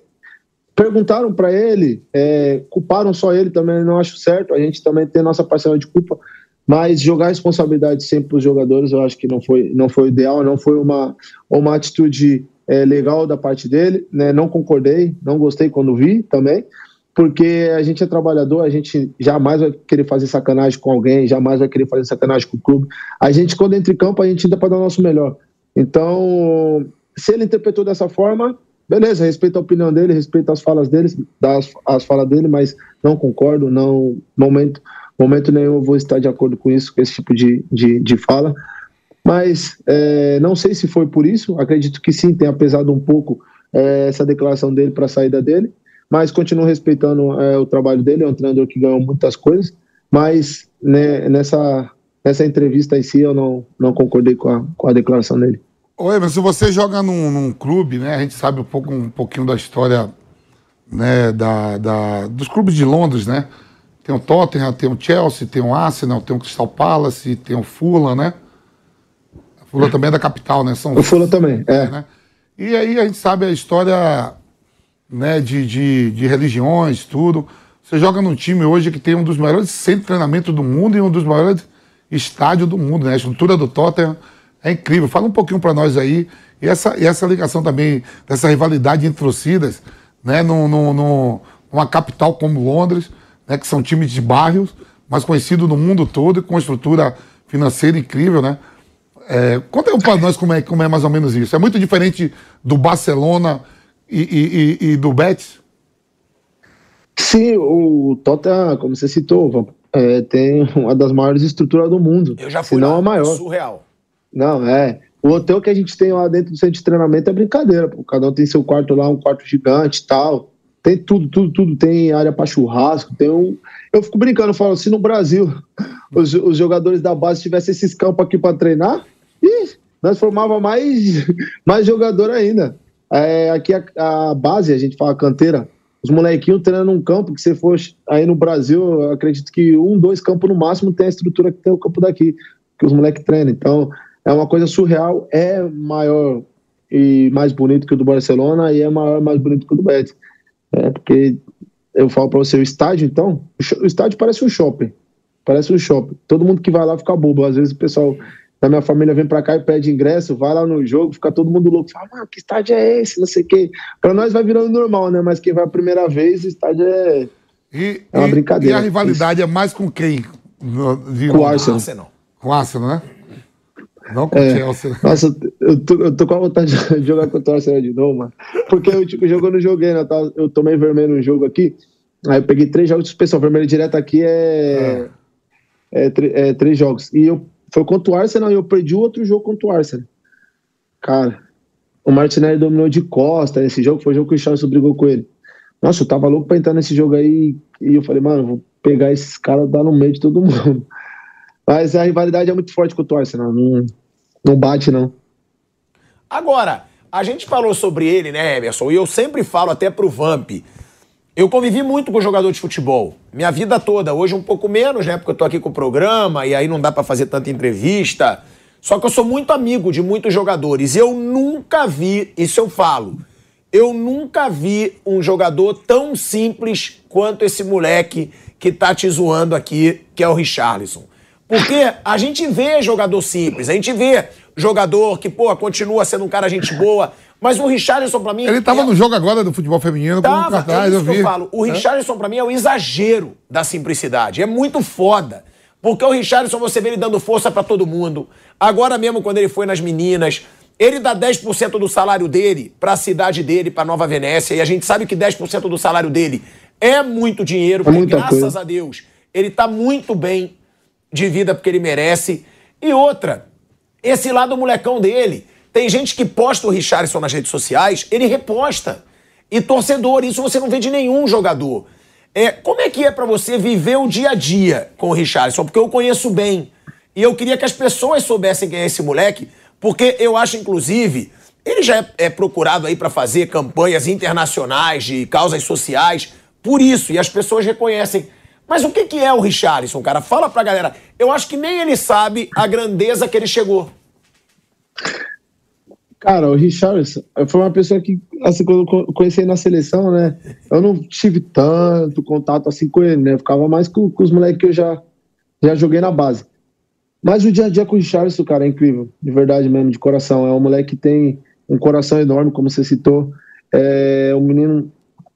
perguntaram para ele, é, culparam só ele também, não acho certo, a gente também tem nossa parcela de culpa, mas jogar responsabilidade sempre para os jogadores, eu acho que não foi, não foi ideal, não foi uma, uma atitude é, legal da parte dele, né? não concordei, não gostei quando vi também, porque a gente é trabalhador, a gente jamais vai querer fazer sacanagem com alguém, jamais vai querer fazer sacanagem com o clube. A gente, quando entra em campo, a gente ainda para dar o nosso melhor. Então, se ele interpretou dessa forma, beleza, respeito a opinião dele, respeito as falas dele, das, as falas dele, mas não concordo, não, momento, momento nenhum eu vou estar de acordo com isso, com esse tipo de, de, de fala. Mas é, não sei se foi por isso, acredito que sim, tenha pesado um pouco é, essa declaração dele para a saída dele mas continuo respeitando é, o trabalho dele, é um treinador que ganhou muitas coisas, mas né, nessa, nessa entrevista em si eu não, não concordei com a, com a declaração dele. Oi, mas se você joga num, num, clube, né, a gente sabe um, pouco, um pouquinho da história né, da, da, dos clubes de Londres, né? Tem o Tottenham, tem o Chelsea, tem o Arsenal, tem o Crystal Palace, tem o Fulham, né? A Fulham também é da capital, né? São o Fulham também, é. Né? E aí a gente sabe a história né, de, de, de religiões, tudo. Você joga num time hoje que tem um dos maiores centros de treinamento do mundo e um dos maiores estádios do mundo, né? A estrutura do Tottenham é incrível. Fala um pouquinho para nós aí. E essa, e essa ligação também, dessa rivalidade entre torcidas, né? No, no, no, numa capital como Londres, né? Que são times de bairros, mas conhecidos no mundo todo e com estrutura financeira incrível, né? É, conta para nós como é, como é mais ou menos isso. É muito diferente do Barcelona e, e, e do Betis? Sim, o Tottenham, como você citou, é, tem uma das maiores estruturas do mundo. Eu já fui não a maior. Surreal. Não, é. O hotel que a gente tem lá dentro do centro de treinamento é brincadeira. Pô. Cada um tem seu quarto lá, um quarto gigante e tal. Tem tudo, tudo, tudo. Tem área para churrasco, tem um. Eu fico brincando, falo, se no Brasil os, os jogadores da base tivessem esses campos aqui para treinar, ih, nós formava mais, *laughs* mais jogador ainda. É, aqui a, a, base, a gente fala canteira, os molequinhos treinando num campo que você for aí no Brasil, acredito que um, dois campos no máximo tem a estrutura que tem o campo daqui, que os moleques treinam. Então, é uma coisa surreal, é maior e mais bonito que o do Barcelona e é maior e mais bonito que o do Betis. É, porque eu falo para você, o estádio, então, o estádio parece um shopping. Parece um shopping. Todo mundo que vai lá fica bobo. Às vezes o pessoal da minha família vem para cá e pede ingresso, vai lá no jogo, fica todo mundo louco, fala, mano, que estádio é esse? Não sei o quê. Para nós vai virando normal, né? Mas quem vai a primeira vez, o estádio é, e, é uma e, brincadeira. E a rivalidade isso. é mais com quem? De com o Arsenal. Com o Arsenal, né? Não com o é, Chelsea. Nossa, eu tô, eu tô com a vontade de *laughs* jogar contra o Arsenal de novo, mano. Porque eu, tipo, jogo eu não joguei, né? Eu tomei vermelho no jogo aqui. Aí eu peguei três jogos de suspensão. Vermelho direto aqui é, é. é, é três jogos. E eu foi contra o Arsenal e eu perdi outro jogo contra o Arsenal. Cara, o Martinelli dominou de costa nesse jogo, foi o jogo que o Charles brigou com ele. Nossa, eu tava louco pra entrar nesse jogo aí e eu falei, mano, vou pegar esses caras dar no meio de todo mundo. *laughs* Mas a rivalidade é muito forte com o Arsenal, não, não bate não. Agora, a gente falou sobre ele, né, Emerson? E eu sempre falo até pro Vamp. Eu convivi muito com jogador de futebol, minha vida toda. Hoje um pouco menos, né? Porque eu tô aqui com o programa e aí não dá para fazer tanta entrevista. Só que eu sou muito amigo de muitos jogadores. Eu nunca vi, isso eu falo, eu nunca vi um jogador tão simples quanto esse moleque que tá te zoando aqui, que é o Richarlison. Porque a gente vê jogador simples, a gente vê jogador que, pô, continua sendo um cara gente boa, mas o Richarlison, pra mim. Ele tava é... no jogo agora do futebol feminino tava, com o cartaz, é isso eu vi. que eu falo. O é? Richarlison, é? pra mim, é o exagero da simplicidade. É muito foda. Porque o Richarlison, você vê ele dando força para todo mundo. Agora mesmo, quando ele foi nas meninas, Ele dá 10% do salário dele para a cidade dele, para Nova Venécia, e a gente sabe que 10% do salário dele é muito dinheiro, porque muita graças coisa. a Deus ele tá muito bem de vida porque ele merece. E outra, esse lado molecão dele. Tem gente que posta o Richarlison nas redes sociais, ele reposta. E torcedor, isso você não vê de nenhum jogador. É, como é que é pra você viver o dia a dia com o Richarlison? Porque eu conheço bem. E eu queria que as pessoas soubessem quem é esse moleque, porque eu acho, inclusive, ele já é, é procurado aí pra fazer campanhas internacionais de causas sociais, por isso, e as pessoas reconhecem. Mas o que, que é o Richarlison, cara? Fala pra galera. Eu acho que nem ele sabe a grandeza que ele chegou. Cara, o Richarlison foi uma pessoa que, assim, quando eu co- conheci na seleção, né? Eu não tive tanto contato assim com ele, né? Eu ficava mais com, com os moleques que eu já, já joguei na base. Mas o dia a dia com o Richarlison, cara, é incrível. De verdade mesmo, de coração. É um moleque que tem um coração enorme, como você citou. É um menino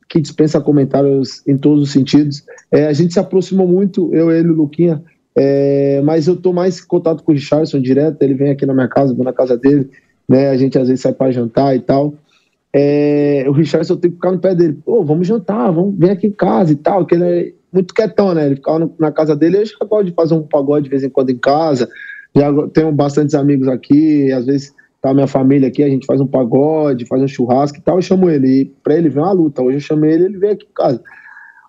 que dispensa comentários em todos os sentidos. É, a gente se aproximou muito, eu, ele o Luquinha. É, mas eu tô mais em contato com o Richardson direto. Ele vem aqui na minha casa, vou na casa dele. Né, a gente às vezes sai para jantar e tal. É, o Richardson tem que ficar no pé dele. Pô, vamos jantar, vamos vem aqui em casa e tal. Que ele é muito quietão, né? Ele ficava no- na casa dele. Eu já gosto de fazer um pagode de vez em quando em casa. Já tenho bastantes amigos aqui. Às vezes tá minha família aqui, a gente faz um pagode, faz um churrasco e tal. Eu chamo ele. E pra ele ver uma luta. Hoje eu chamei ele, ele veio aqui em casa.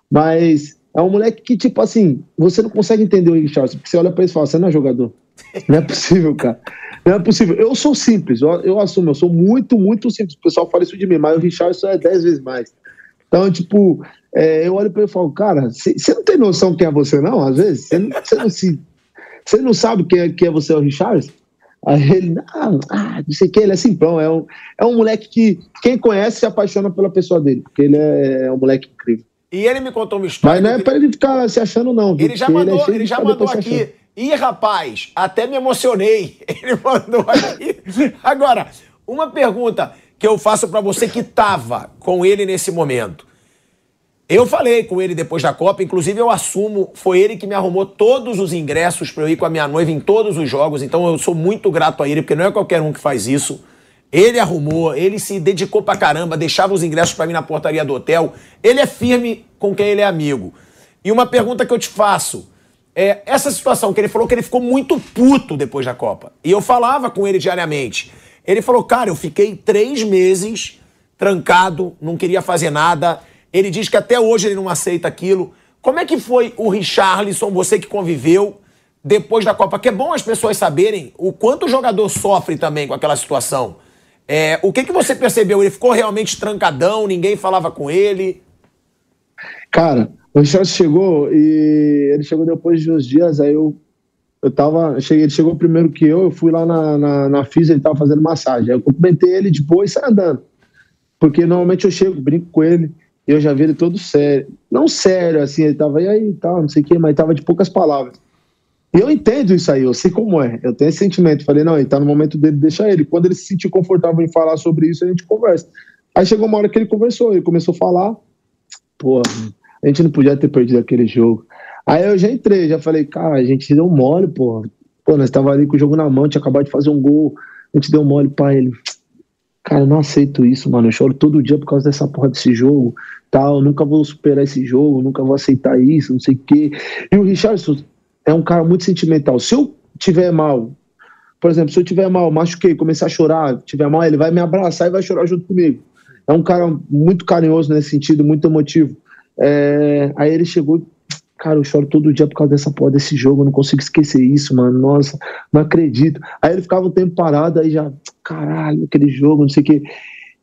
Mas é um moleque que, tipo assim, você não consegue entender o Richardson, porque você olha pra ele e fala, você não é jogador. *laughs* Não é possível, cara. Não é possível. Eu sou simples, eu, eu assumo, eu sou muito, muito simples. O pessoal fala isso de mim, mas o Richardson é dez vezes mais. Então, tipo, é, eu olho pra ele e falo, cara, você não tem noção quem é você, não? Às vezes, você não, não se. Você não sabe quem é, quem é você, o Richardson? Aí ele, ah, ah, não sei o que, ele é simplão, é um, é um moleque que quem conhece se apaixona pela pessoa dele, porque ele é, é um moleque incrível. E ele me contou uma história. Mas não é pra ele ficar se achando, não. Ele já mandou, é ele de já ficar mandou aqui. Ih, rapaz, até me emocionei. *laughs* Ele mandou aqui. Agora, uma pergunta que eu faço pra você que tava com ele nesse momento. Eu falei com ele depois da Copa, inclusive eu assumo, foi ele que me arrumou todos os ingressos pra eu ir com a minha noiva em todos os jogos, então eu sou muito grato a ele, porque não é qualquer um que faz isso. Ele arrumou, ele se dedicou pra caramba, deixava os ingressos pra mim na portaria do hotel. Ele é firme com quem ele é amigo. E uma pergunta que eu te faço é essa situação que ele falou que ele ficou muito puto depois da Copa. E eu falava com ele diariamente. Ele falou, cara, eu fiquei três meses trancado, não queria fazer nada. Ele diz que até hoje ele não aceita aquilo. Como é que foi o Richarlison, você que conviveu depois da Copa? Que é bom as pessoas saberem o quanto o jogador sofre também com aquela situação. É, o que, que você percebeu? Ele ficou realmente trancadão, ninguém falava com ele? Cara, o Richard chegou e ele chegou depois de uns dias, aí eu, eu tava. Cheguei, ele chegou primeiro que eu, eu fui lá na, na, na FISA, ele tava fazendo massagem. Aí eu cumprimentei ele de boa e saí andando. Porque normalmente eu chego, brinco com ele, e eu já vi ele todo sério. Não sério, assim, ele tava, e aí, tal, não sei o quê, mas tava de poucas palavras. E eu entendo isso aí, eu sei como é. Eu tenho esse sentimento. Falei, não, ele tá no momento dele, deixa ele. Quando ele se sentir confortável em falar sobre isso, a gente conversa. Aí chegou uma hora que ele conversou, ele começou a falar. Pô, a gente não podia ter perdido aquele jogo. Aí eu já entrei, já falei, cara, a gente deu mole, pô. Pô, nós tava ali com o jogo na mão, tinha acabado de fazer um gol, a gente deu mole pra ele. Cara, eu não aceito isso, mano. Eu choro todo dia por causa dessa porra desse jogo, tal. Nunca vou superar esse jogo, nunca vou aceitar isso, não sei o quê. E o Richardson é um cara muito sentimental. Se eu tiver mal, por exemplo, se eu tiver mal, machuquei, começar a chorar, tiver mal, ele vai me abraçar e vai chorar junto comigo. É um cara muito carinhoso nesse sentido, muito emotivo. É, aí ele chegou, cara, eu choro todo dia por causa dessa porra desse jogo, eu não consigo esquecer isso, mano. Nossa, não acredito. Aí ele ficava um tempo parado, aí já, caralho, aquele jogo, não sei o quê.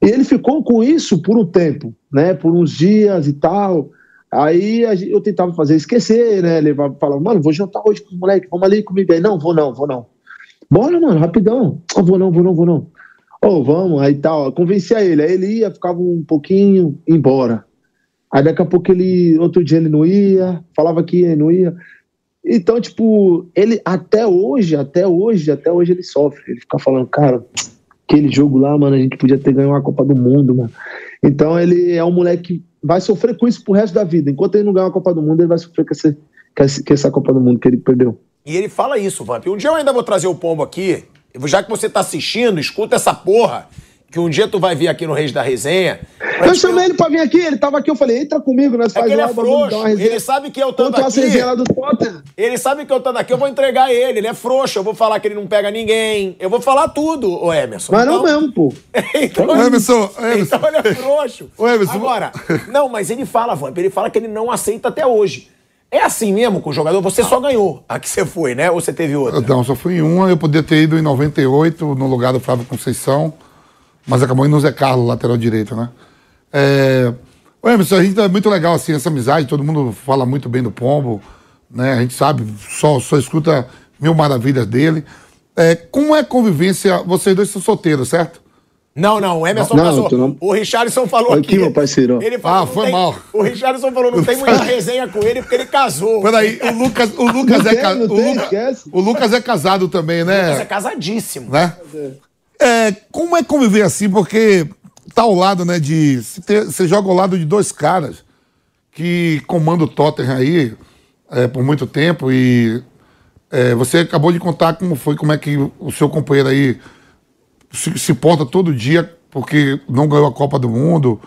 E ele ficou com isso por um tempo, né? Por uns dias e tal. Aí eu tentava fazer esquecer, né? Levar, falava, mano, vou jantar hoje com os moleques, vamos ali comigo. Aí, não, vou não, vou não. Bora, mano, rapidão. Ah, vou não, vou não, vou não. Ô, vamos, aí tal. Convencia ele. Aí ele ia, ficava um pouquinho, embora. Aí daqui a pouco ele, outro dia ele não ia, falava que ia, não ia. Então, tipo, ele até hoje, até hoje, até hoje ele sofre. Ele fica falando, cara, aquele jogo lá, mano, a gente podia ter ganho uma Copa do Mundo, mano. Então ele é um moleque que vai sofrer com isso pro resto da vida. Enquanto ele não ganhar uma Copa do Mundo, ele vai sofrer com, esse- com essa Copa do Mundo que ele perdeu. E ele fala isso, Vamp. Um dia eu ainda vou trazer o Pombo aqui. já que você tá assistindo, escuta essa porra. Que um dia tu vai vir aqui no Reis da Resenha. Eu chamei ele pra vir aqui, ele tava aqui, eu falei, entra comigo, nós É ele é frouxo. Ele sabe que eu a aqui. resenha lá do Tottenham. Ele sabe que eu estando aqui, eu vou entregar ele. Ele é frouxo. Eu vou falar que ele não pega ninguém. Eu vou falar tudo, ô Emerson. Mas não Então- mesmo, pô. *laughs* então, Ô, Emerson, Emerson. então ele é frouxo. Ô, Emerson. Agora, não, mas ele fala, Vamp, ele fala que ele não aceita até hoje. É assim mesmo com o jogador? Você só ganhou a que você foi, né? Ou você teve outra? Não, só fui em uma, eu podia ter ido em 98, no lugar do Flávio Conceição, mas acabou indo no Zé Carlos, lateral direito, né? É... Ô, Emerson, a gente é muito legal, assim, essa amizade, todo mundo fala muito bem do Pombo, né? A gente sabe, só, só escuta mil maravilhas dele. É, como é a convivência, vocês dois são solteiros, certo? Não, não, o Emerson Não, não- O Richardson falou aqui. aqui, meu parceiro. Ele falou, Ah, foi tem- mal. O Richardson falou, não tem *laughs* muita resenha com ele porque ele casou. Peraí, o Lucas, o Lucas, é, tem, o, tem, Luca- esquece. o Lucas é casado também, Você é né? casadíssimo. né? É, como é conviver assim? Porque tá ao lado, né, de... Você, joga ao lado de dois caras que comandam o Tottenham aí é, por muito tempo e é, você acabou de contar como foi, como é que o seu companheiro aí se, se porta todo dia porque não ganhou a Copa do Mundo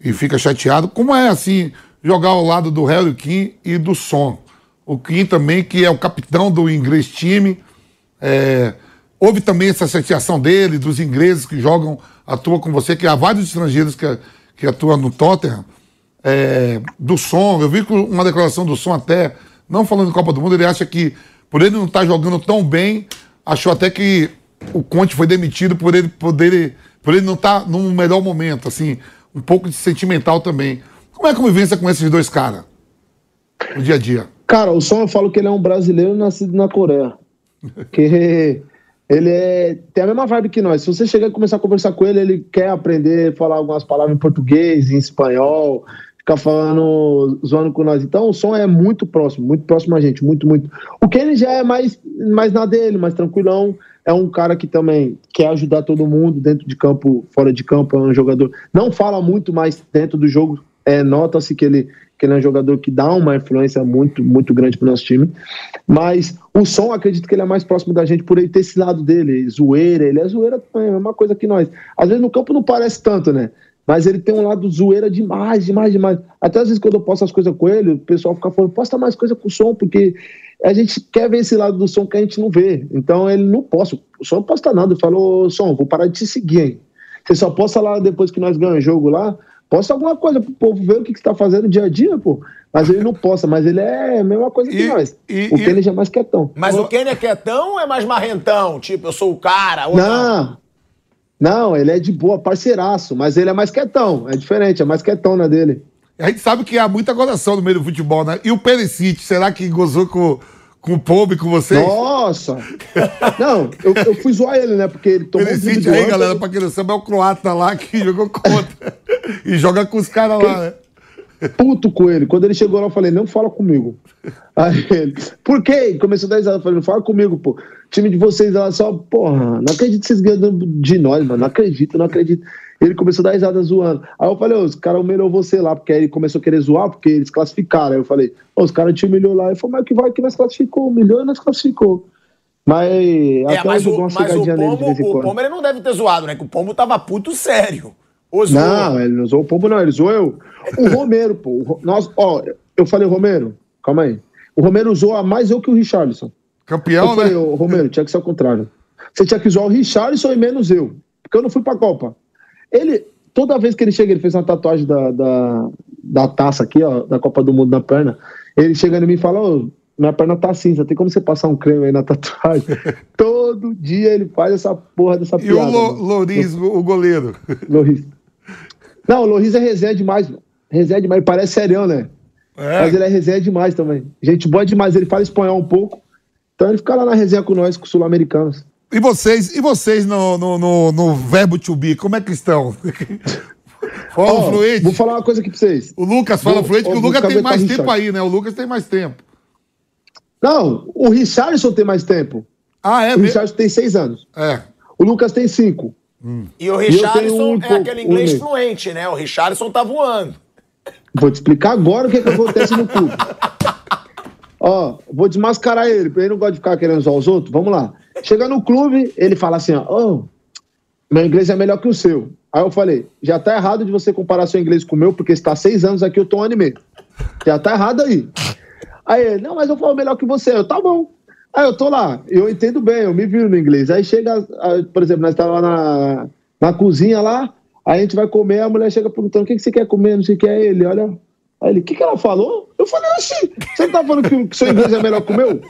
e fica chateado. Como é, assim, jogar ao lado do Harry Kim e do Son? O Kim também, que é o capitão do inglês time, é, houve também essa chateação dele, dos ingleses que jogam, atuam com você, que há vários estrangeiros que, que atuam no Tottenham. É, do som, eu vi uma declaração do som até, não falando de Copa do Mundo, ele acha que por ele não estar jogando tão bem, achou até que o Conte foi demitido por ele poder, por ele não estar num melhor momento, assim, um pouco de sentimental também. Como é a convivência com esses dois caras? No dia a dia. Cara, o Som eu falo que ele é um brasileiro nascido na Coreia. *laughs* Que ele é, tem a mesma vibe que nós. Se você chegar e começar a conversar com ele, ele quer aprender, falar algumas palavras em português, em espanhol, ficar falando, zoando com nós. Então o Som é muito próximo, muito próximo a gente, muito, muito. O Kenny já é mais, mais na dele, mais tranquilão. É um cara que também quer ajudar todo mundo dentro de campo, fora de campo, é um jogador. Não fala muito, mas dentro do jogo é, nota-se que ele, que ele é um jogador que dá uma influência muito, muito grande pro nosso time. Mas o som, acredito que ele é mais próximo da gente por ele ter esse lado dele, zoeira, ele é zoeira também, é a mesma coisa que nós. Às vezes no campo não parece tanto, né? Mas ele tem um lado zoeira demais, demais, demais. Até às vezes quando eu posto as coisas com ele, o pessoal fica falando, posta mais coisa com o som, porque a gente quer ver esse lado do som que a gente não vê. Então ele não posta, o som não posta nada. Ele falou, som, vou parar de te seguir, hein? Você só posta lá depois que nós ganhamos o jogo lá, posta alguma coisa pro povo ver o que, que você tá fazendo dia a dia, pô. Mas ele não posta, mas ele é a mesma coisa que E- nós. e- o e- Kenny já é mais quietão. Mas o Kenny é quietão ou é mais marrentão? Tipo, eu sou o cara? Ou não? Não, não, ele é de boa, parceiraço, mas ele é mais quietão. É diferente, é mais quietão na dele. A gente sabe que há muita gozação no meio do futebol, né? E o Perisic, será que gozou com, com o Pombo e com vocês? Nossa! Não, eu, eu fui zoar ele, né? Porque ele tomou um Perisic do aí, galera, pra quem não sabe, é o croata lá que jogou contra. e joga com os caras lá, né? puto com ele. Quando ele chegou lá, eu falei, não fala comigo. Aí ele, por quê? Começou a dar risada. Eu falei, não fala comigo, pô. O time de vocês lá só, porra, não acredito que vocês ganham de nós, mano. Não acredito, não acredito. Ele começou a dar risada zoando. Aí eu falei, ô, os caras humilhou você lá, porque aí ele começou a querer zoar, porque eles classificaram. Aí eu falei, os caras te humilhou lá. Ele falou, mas que vai que nós classificou, humilhou e nós classificou. Mas É, até mas o, mas o Pombo, vez em o. Pombo ele não deve ter zoado, né? Que o Pombo tava puto sério. Ou zoou? Não, ele não usou o pombo, não, ele zoou eu. O Romero, pô. o Nós, ó, eu falei, Romero, calma aí. O Romero zoa mais eu que o Richarlison. Campeão, eu falei, né? Romero, tinha que ser ao contrário. Você tinha que zoar o Richarlison e menos eu. Porque eu não fui pra Copa. Ele, toda vez que ele chega, ele fez uma tatuagem da, da, da taça aqui, ó, da Copa do Mundo na perna. Ele chega em mim e fala, ô, minha perna tá cinza, tem como você passar um creme aí na *laughs* tatuagem? Todo dia ele faz essa porra dessa E piada. o Lo-. Loris, o goleiro. *laughs* Loris. Não, o Loris é resenha demais, mano. Resenha demais, ele parece serião, né? É. Mas ele é resenha demais também. Gente boa demais, ele fala espanhol um pouco. Então ele fica lá na resenha com nós, com os sul-americanos. E vocês, e vocês no, no, no, no verbo to be, como é que estão? *laughs* Fala Ó, fluente. Vou falar uma coisa aqui pra vocês. O Lucas fala Vou- fluente, porque o Lucas tem mais tempo Richard. aí, né? O Lucas tem mais tempo. Não, o Richardson tem mais tempo. Ah, é O mesmo? Richardson tem seis anos. É. O Lucas tem cinco. E o E eu Richarlison tenho um é aquele inglês um fluente, né? O Richarlison tá voando. Vou te explicar agora o que, que acontece no clube. *laughs* Ó, vou desmascarar ele, porque ele não gosta de ficar querendo zoar os outros. Vamos lá. Chega no clube, ele fala assim, ó, "Ô, meu inglês é melhor que o seu. Aí eu falei, já tá errado de você comparar seu inglês com o meu, porque você tá seis anos aqui, eu tô um ano e meio. Já tá errado aí. Aí ele, não, mas eu falo melhor que você. Eu, tá bom. Aí eu tô lá, eu entendo bem, eu me viro no inglês. Aí chega, por exemplo, nós estávamos na, na cozinha lá, aí a gente vai comer, a mulher chega perguntando, o que, que você quer comer, não sei o que é ele, olha... Aí ele, o que, que ela falou? Eu falei, oxi, você não tá falando que seu inglês é melhor que o meu?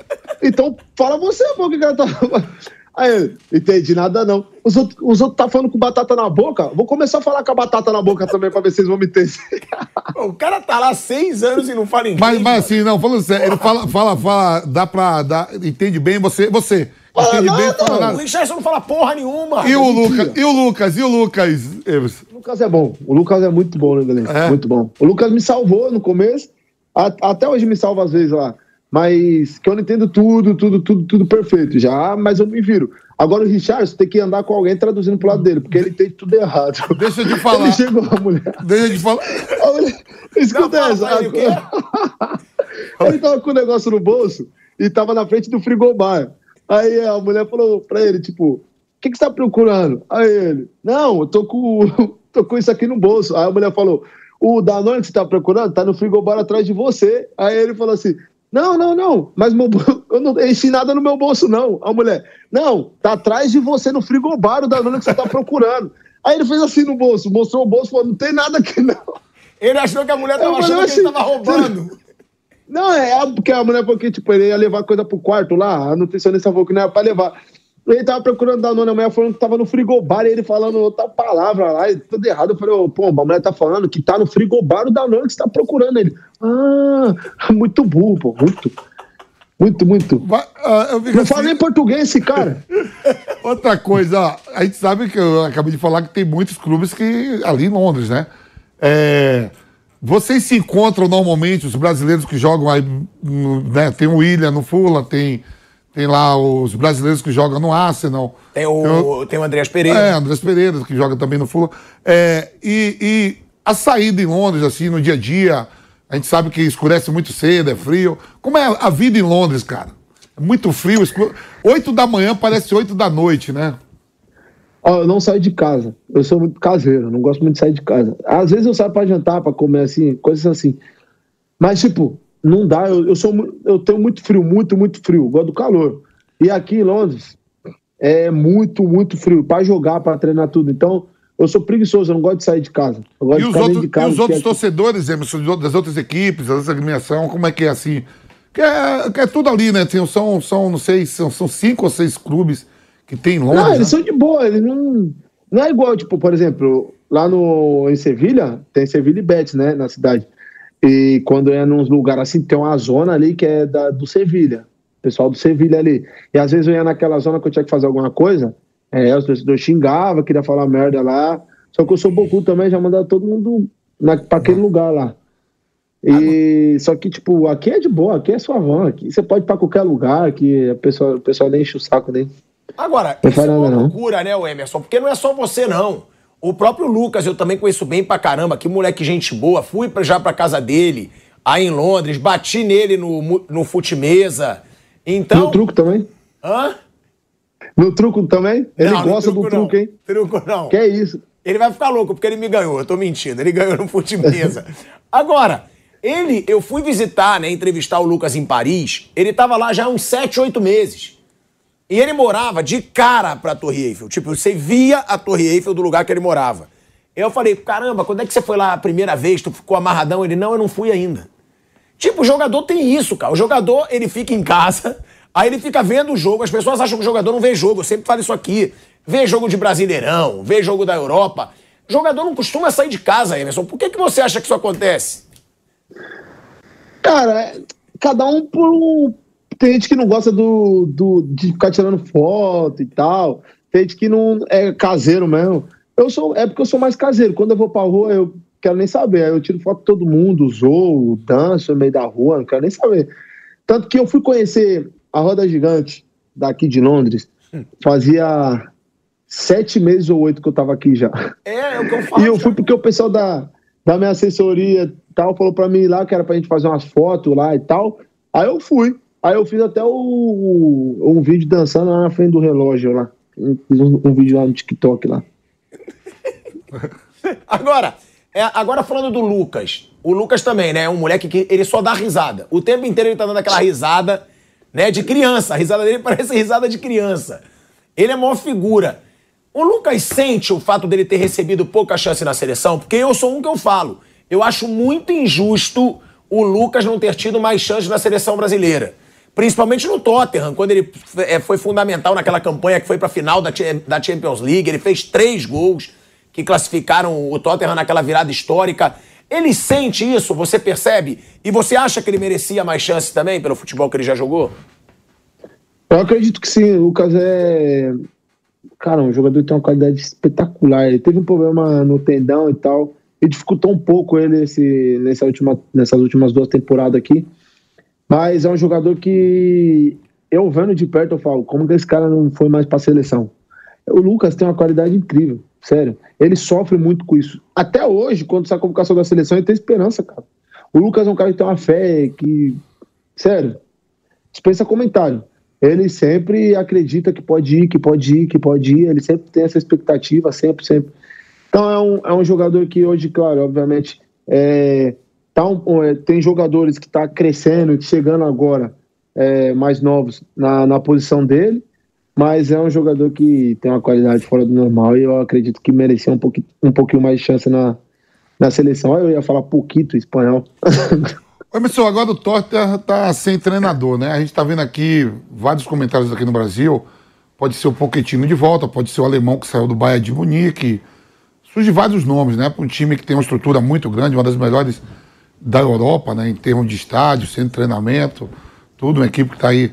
Então fala você, pô, o que, que ela tá falando? Aí ele, entendi nada não. Os outros, os outros tá falando com batata na boca, vou começar a falar com a batata na boca também pra ver se eles vão me entender. *laughs* O cara tá lá seis anos e não fala inglês. Mas, mas assim, não, falando sério, ele fala, fala, fala, dá pra. Dá, entende bem você. Você. Fala entende bem, nada, fala O nada. Richardson não fala porra nenhuma. E o Lucas, e o Lucas, e o Lucas? O Lucas é bom. O Lucas é muito bom no inglês. É? Muito bom. O Lucas me salvou no começo. a- até hoje me salva às vezes lá. Mas que eu não entendo tudo, tudo, tudo, tudo perfeito já, mas eu me viro. Agora o Richardson tem que andar com alguém traduzindo pro lado dele, porque ele entende tudo errado. Deixa eu te *laughs* falar. Ele chegou a mulher. Deixa eu te falar. Mulher escuta Não, essa. ele o? *laughs* Ele tava com o negócio no bolso e tava na frente do frigobar. Aí a mulher falou pra ele, tipo, o que, que você tá procurando? Aí ele, não, eu tô com, *laughs* tô com isso aqui no bolso. Aí a mulher falou, o Danone que você tá procurando tá no frigobar atrás de você. Aí ele falou assim, não, não, não, mas meu, *laughs* eu não enchi nada no meu bolso, não. A mulher, não, tá atrás de você no frigobar o Danone que você tá procurando. Aí ele fez assim no bolso, mostrou o bolso, falou, não tem nada aqui não. Ele achou que a mulher Eu tava falei achando que ele assim, tava roubando. Não, é é porque a mulher falou que tipo, ele ia levar coisa pro quarto lá, a nutricionista falou que não era pra levar. Ele tava procurando da nona, a mulher falando que tava no frigobar, e ele falando outra palavra lá, e tudo errado. Eu falei, pô, a mulher tá falando que tá no frigobar o Danone que você tá procurando ele. Ah, *laughs* muito burro, pô, muito. Muito, muito. Eu fico Não assim- fala nem português esse cara. *laughs* Outra coisa, ó, a gente sabe que eu acabei de falar que tem muitos clubes que ali em Londres, né? É, vocês se encontram normalmente, os brasileiros que jogam aí, né? Tem o William no Fula, tem, tem lá os brasileiros que jogam no Arsenal. Tem o, tem o Andreas Pereira. É, Pereira, que joga também no Fula. É, e, e a saída em Londres, assim, no dia a dia, a gente sabe que escurece muito cedo, é frio. Como é a vida em Londres, cara? É muito frio, escuro. Oito da manhã parece oito da noite, né? Ó, eu não saio de casa. Eu sou muito caseiro, não gosto muito de sair de casa. Às vezes eu saio pra jantar, pra comer assim, coisas assim. Mas, tipo, não dá. Eu, eu, sou, eu tenho muito frio, muito, muito frio. Gosto do calor. E aqui em Londres é muito, muito frio. Pra jogar, pra treinar tudo. Então, eu sou preguiçoso, eu não gosto de sair de casa. Eu gosto E de os outros, de casa. e os outros aqui- torcedores, Emerson, das outras equipes, das agremiação, como é que é assim? Que é, que é tudo ali, né? Tem- são, são, não sei, são, são cinco ou seis clubes que tem em Londres. Não, né? eles são de boa, eles não. Não é igual, tipo, por exemplo, lá no, em Sevilha, tem Sevilha e Betis, né, na cidade. E quando é num lugar assim, tem uma zona ali que é da, do Sevilha. Pessoal do Sevilha ali. E às vezes eu ia naquela zona que eu tinha que fazer alguma coisa, é, os torcedores xingavam, queria falar merda lá. Só que eu sou bocu também, já mandava todo mundo na, pra aquele lugar lá. E, só que, tipo, aqui é de boa, aqui é suavão, aqui você pode ir pra qualquer lugar, que a pessoa, o pessoal nem enche o saco nem. Agora, Não isso é uma não. loucura, né, o Emerson? Porque não é só você, não. O próprio Lucas, eu também conheço bem pra caramba. Que moleque gente boa. Fui pra, já pra casa dele, aí em Londres. Bati nele no, no fute-mesa. Então... No truco também? Hã? No truco também? Ele Não, gosta do não. truco, hein? Truco não. Que é isso? Ele vai ficar louco porque ele me ganhou. Eu tô mentindo. Ele ganhou no fute-mesa. *laughs* Agora, ele, eu fui visitar, né, entrevistar o Lucas em Paris. Ele tava lá já há uns 7, 8 meses. E ele morava de cara pra Torre Eiffel. Tipo, você via a Torre Eiffel do lugar que ele morava. Eu falei, caramba, quando é que você foi lá a primeira vez? Tu ficou amarradão? Ele, não, eu não fui ainda. Tipo, o jogador tem isso, cara. O jogador, ele fica em casa, *laughs* aí ele fica vendo o jogo. As pessoas acham que o jogador não vê jogo. Eu sempre falo isso aqui. Vê jogo de Brasileirão, vê jogo da Europa. O jogador não costuma sair de casa, Emerson. Por que, que você acha que isso acontece? Cara, cada um por um. Tem gente que não gosta do, do, de ficar tirando foto e tal. Tem gente que não é caseiro mesmo. Eu sou, é porque eu sou mais caseiro. Quando eu vou pra rua, eu quero nem saber. Aí eu tiro foto de todo mundo, zoo, danço no meio da rua, não quero nem saber. Tanto que eu fui conhecer a Roda Gigante daqui de Londres, fazia sete meses ou oito que eu tava aqui já. É, é o que eu falo. E eu fui porque o pessoal da, da minha assessoria tal falou pra mim lá que era pra gente fazer umas fotos lá e tal. Aí eu fui. Aí eu fiz até o, um vídeo dançando lá na frente do relógio lá. Fiz um, um vídeo lá no TikTok lá. *laughs* Agora, é, agora falando do Lucas. O Lucas também, né? É um moleque que ele só dá risada. O tempo inteiro ele tá dando aquela risada, né? De criança. A risada dele *laughs* parece risada de criança. Ele é a maior figura. O Lucas sente o fato dele ter recebido pouca chance na seleção, porque eu sou um que eu falo. Eu acho muito injusto o Lucas não ter tido mais chance na seleção brasileira. Principalmente no Tottenham, quando ele é, foi fundamental naquela campanha que foi para a final da, Champions League. Ele fez três gols que classificaram o Tottenham naquela virada histórica. Ele sente isso, você percebe? E você acha que ele merecia mais chance também pelo futebol que ele já jogou? Eu acredito que sim. O Lucas é. Cara, um jogador que tem uma qualidade espetacular. Ele teve um problema no tendão e tal. E dificultou um pouco ele esse, nessa última, nessas últimas duas temporadas aqui. Mas é um jogador que eu vendo de perto, eu falo, como que esse cara não foi mais pra seleção? O Lucas tem uma qualidade incrível. Sério. Ele sofre muito com isso. Até hoje, quando sai a convocação da seleção, ele tem esperança, cara. O Lucas é um cara que tem uma fé que. Sério. Dispensa comentário. Ele sempre acredita que pode ir, que pode ir, que pode ir. Ele sempre tem essa expectativa, sempre, sempre. Então é um, é um jogador que hoje, claro, obviamente, é, tá um, é, tem jogadores que estão tá crescendo, chegando agora, é, mais novos, na, na posição dele. Mas é um jogador que tem uma qualidade fora do normal e eu acredito que merecia um, pouquinho, um pouquinho mais de chance na, na seleção. Eu ia falar pouquito espanhol. *laughs* Emerson, agora o Torta tá sem treinador, né? A gente tá vendo aqui vários comentários aqui no Brasil. Pode ser o Pochettino de volta, pode ser o alemão que saiu do Bayern de Munique. Surge vários nomes, né? Para um time que tem uma estrutura muito grande, uma das melhores da Europa, né? Em termos de estádio, centro de treinamento, tudo. Uma equipe que está aí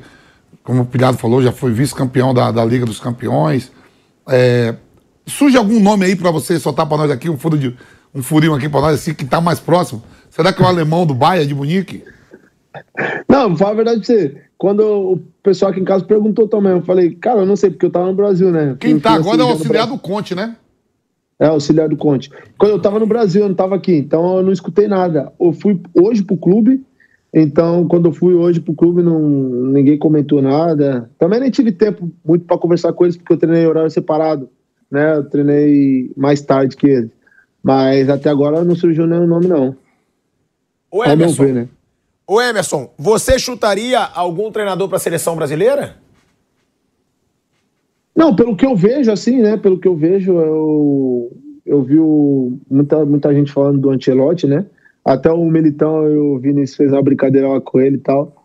como o Pilhado falou, já foi vice-campeão da, da Liga dos Campeões. É, surge algum nome aí para você soltar para nós aqui, um, furo de, um furinho aqui para nós, assim, que está mais próximo? Será que é o alemão do Bayern de Munique? Não, vou falar a verdade pra você. Quando o pessoal aqui em casa perguntou também, eu falei, cara, eu não sei, porque eu tava no Brasil, né? Quem tá agora é o auxiliar do Conte, né? É, auxiliar do Conte. Quando eu tava no Brasil, eu não tava aqui, então eu não escutei nada. Eu fui hoje pro clube, então, quando eu fui hoje pro clube, não, ninguém comentou nada. Também nem tive tempo muito para conversar com eles, porque eu treinei horário separado, né? Eu treinei mais tarde que eles. Mas até agora não surgiu nenhum nome, não. O Emerson, ver, né? o Emerson, você chutaria algum treinador para a seleção brasileira? Não, pelo que eu vejo, assim, né? Pelo que eu vejo, eu, eu vi o, muita, muita gente falando do Ancelotti, né? Até o Militão, o Vinícius fez uma brincadeira lá com ele e tal.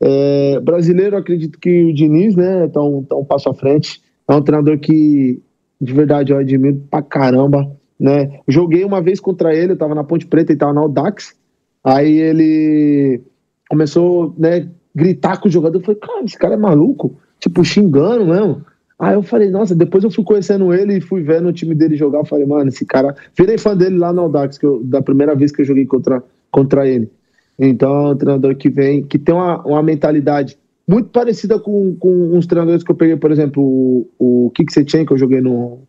É, brasileiro, acredito que o Diniz, né, tá um, tá um passo à frente. É um treinador que, de verdade, eu admiro pra caramba, né. Joguei uma vez contra ele, eu tava na Ponte Preta e tava na Audax. Aí ele começou, né, gritar com o jogador. Eu falei, cara, esse cara é maluco. Tipo, xingando mesmo. Aí eu falei, nossa, depois eu fui conhecendo ele e fui vendo o time dele jogar. Eu falei, mano, esse cara. Virei fã dele lá no Audax, que eu, da primeira vez que eu joguei contra, contra ele. Então, é um treinador que vem, que tem uma, uma mentalidade muito parecida com, com uns treinadores que eu peguei, por exemplo, o, o Kik Setien, que eu joguei no,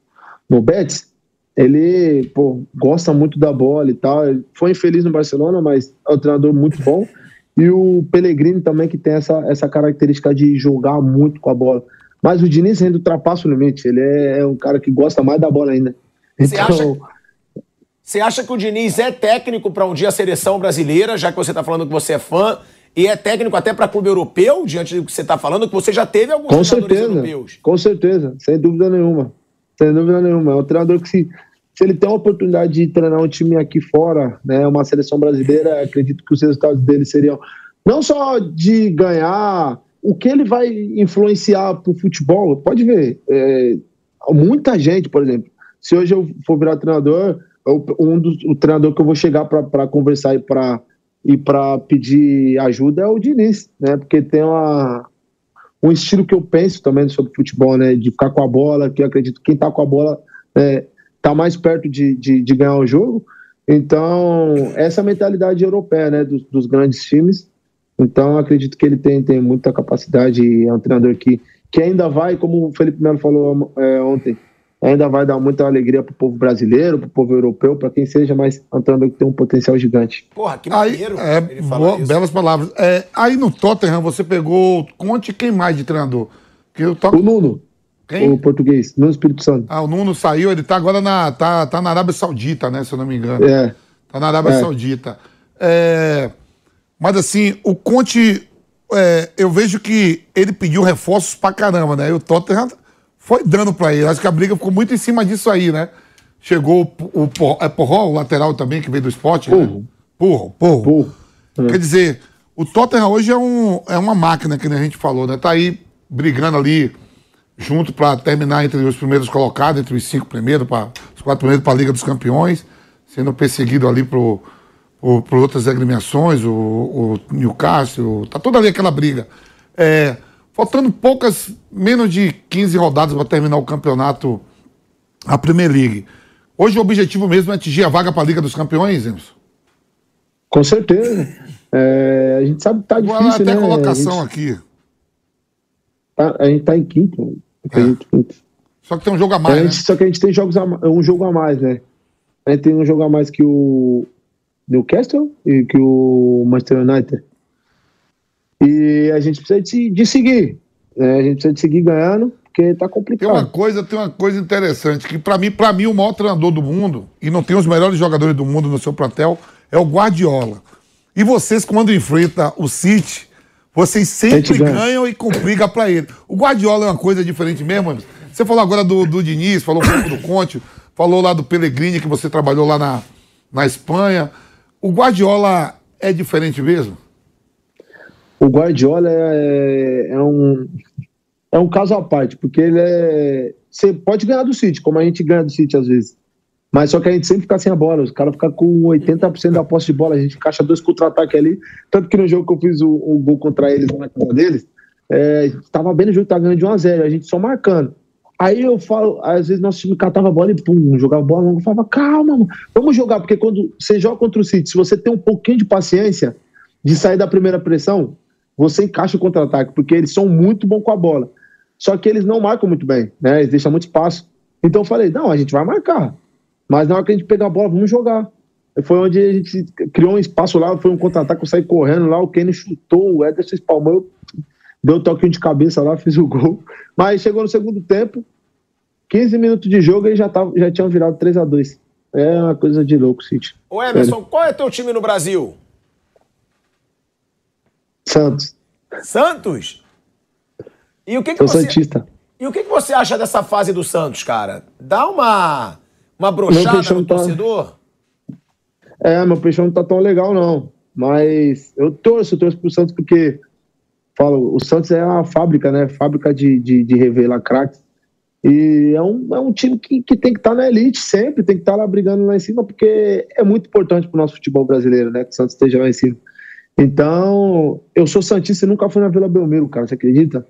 no Betis. Ele, pô, gosta muito da bola e tal. Ele foi infeliz no Barcelona, mas é um treinador muito bom. E o Pellegrini também, que tem essa, essa característica de jogar muito com a bola. Mas o Diniz ainda ultrapassa o limite. Ele é, é um cara que gosta mais da bola ainda. Você então... acha, você acha que o Diniz é técnico para um dia a seleção brasileira, já que você está falando que você é fã, e é técnico até para clube europeu, diante do que você está falando, que você já teve alguns com certeza, europeus? Com certeza, sem dúvida nenhuma. Sem dúvida nenhuma. É um treinador que, se, se ele tem a oportunidade de treinar um time aqui fora, né, uma seleção brasileira, acredito que os resultados dele seriam não só de ganhar o que ele vai influenciar para o futebol, pode ver. É, muita gente, por exemplo, se hoje eu for virar treinador, eu, um dos o treinador que eu vou chegar para conversar e para e para pedir ajuda é o Diniz, né? Porque tem uma, um estilo que eu penso também sobre futebol, né? De ficar com a bola, que eu acredito que quem está com a bola é, tá mais perto de, de, de, ganhar o jogo. Então, essa mentalidade europeia, né? Dos, dos grandes times. Então, acredito que ele tem, tem muita capacidade e é um treinador que, que ainda vai, como o Felipe Melo falou é, ontem, ainda vai dar muita alegria pro povo brasileiro, pro povo europeu, para quem seja, mas é um treinador que tem um potencial gigante. Porra, que Aí, maneiro é, ele falar boa- isso. belas palavras. É, aí no Tottenham você pegou. Conte quem mais de treinador. Que o O Tot- Nuno, Quem? o português, no Espírito Santo. Ah, o Nuno saiu, ele tá agora na, tá, tá na Arábia Saudita, né? Se eu não me engano. É. Tá na Arábia É. Saudita. É, mas assim, o Conte, é, eu vejo que ele pediu reforços pra caramba, né? E o Tottenham foi dando pra ele. Acho que a briga ficou muito em cima disso aí, né? Chegou o, o, é Porro, o lateral também, que veio do esporte. Né? Porro. Porro, Porro. Porro. Quer dizer, o Tottenham hoje é, um, é uma máquina, que a gente falou, né? Tá aí brigando ali junto para terminar entre os primeiros colocados, entre os cinco primeiros, pra, os quatro primeiros para a Liga dos Campeões, sendo perseguido ali por, por, por outras agremiações, o, o Newcastle, tá toda ali aquela briga. É, faltando poucas, menos de 15 rodadas para terminar o campeonato, a Premier League. Hoje o objetivo mesmo é atingir a vaga para a Liga dos Campeões, Emerson. Com certeza. É, a gente sabe que tá difícil, até né? a colocação a, gente aqui. tá, a gente tá em quinto. acredito, quinto. Só que tem um jogo a A mais, né? gente- Só que a gente tem jogos a ma- um jogo a mais, né? A gente tem um jogo a mais que o Newcastle e que o Manchester United. E a gente precisa de, de seguir. né? A gente precisa de seguir ganhando, porque tá Tem complicado. uma coisa, tem uma coisa interessante, que pra mim, para mim, o maior treinador do mundo, e não tem os melhores jogadores do mundo no seu plantel, é o Guardiola. E vocês, quando enfrentam o City, vocês sempre ganha. ganham e complica pra ele. O Guardiola é uma coisa diferente mesmo, Emerson? Você falou agora do, do Diniz, falou um pouco do Conte, falou lá do Pellegrini, que você trabalhou lá na, na Espanha. O Guardiola é diferente mesmo? O Guardiola é, é um é um caso à parte, porque ele é você pode ganhar do City, como a gente ganha do City às vezes. Mas só que a gente sempre fica sem a bola, os caras ficam com 80% da posse de bola, a gente encaixa dois contra-ataques ali. Tanto que no jogo que eu fiz o, o gol contra eles na casa deles, é, tava bem no jogo, tava ganhando de 1x0, a, gente só marcando. Aí eu falo, às vezes nosso time catava a bola e pum, jogava bola longa. Eu falava, calma, mano, vamos jogar, porque quando você joga contra o City, se você tem um pouquinho de paciência de sair da primeira pressão, você encaixa o contra-ataque, porque eles são muito bons com a bola. Só que eles não marcam muito bem, né? Eles deixam muito espaço. Então eu falei, não, a gente vai marcar. Mas na hora que a gente pegar a bola, vamos jogar. Foi onde a gente criou um espaço lá, foi um contra-ataque, eu saí correndo lá, o Kenny chutou, o Ederson espalmou, eu deu um toquinho de cabeça lá, *laughs* fiz o gol. Mas chegou no segundo tempo, 15 minutos de jogo e já, tava, já tinham virado 3 a 2 É uma coisa de louco, City. Ô Emerson, qual é teu time no Brasil? Santos, Santos? E o que, que sou você... Santista. E o que, que você acha dessa fase do Santos, cara? Dá uma, uma brochada no tá- torcedor? É, meu peixão não tá tão legal, não. Mas eu torço, eu torço pro Santos porque, falo, o Santos é uma fábrica, né? Fábrica de, de, de revelar craques. E é um, é um time que, que tem que estar na elite sempre, tem que estar lá brigando lá em cima, porque é muito importante pro nosso futebol brasileiro, né? Que o Santos esteja lá em cima. Então, eu sou Santista e nunca fui na Vila Belmiro, cara, você acredita?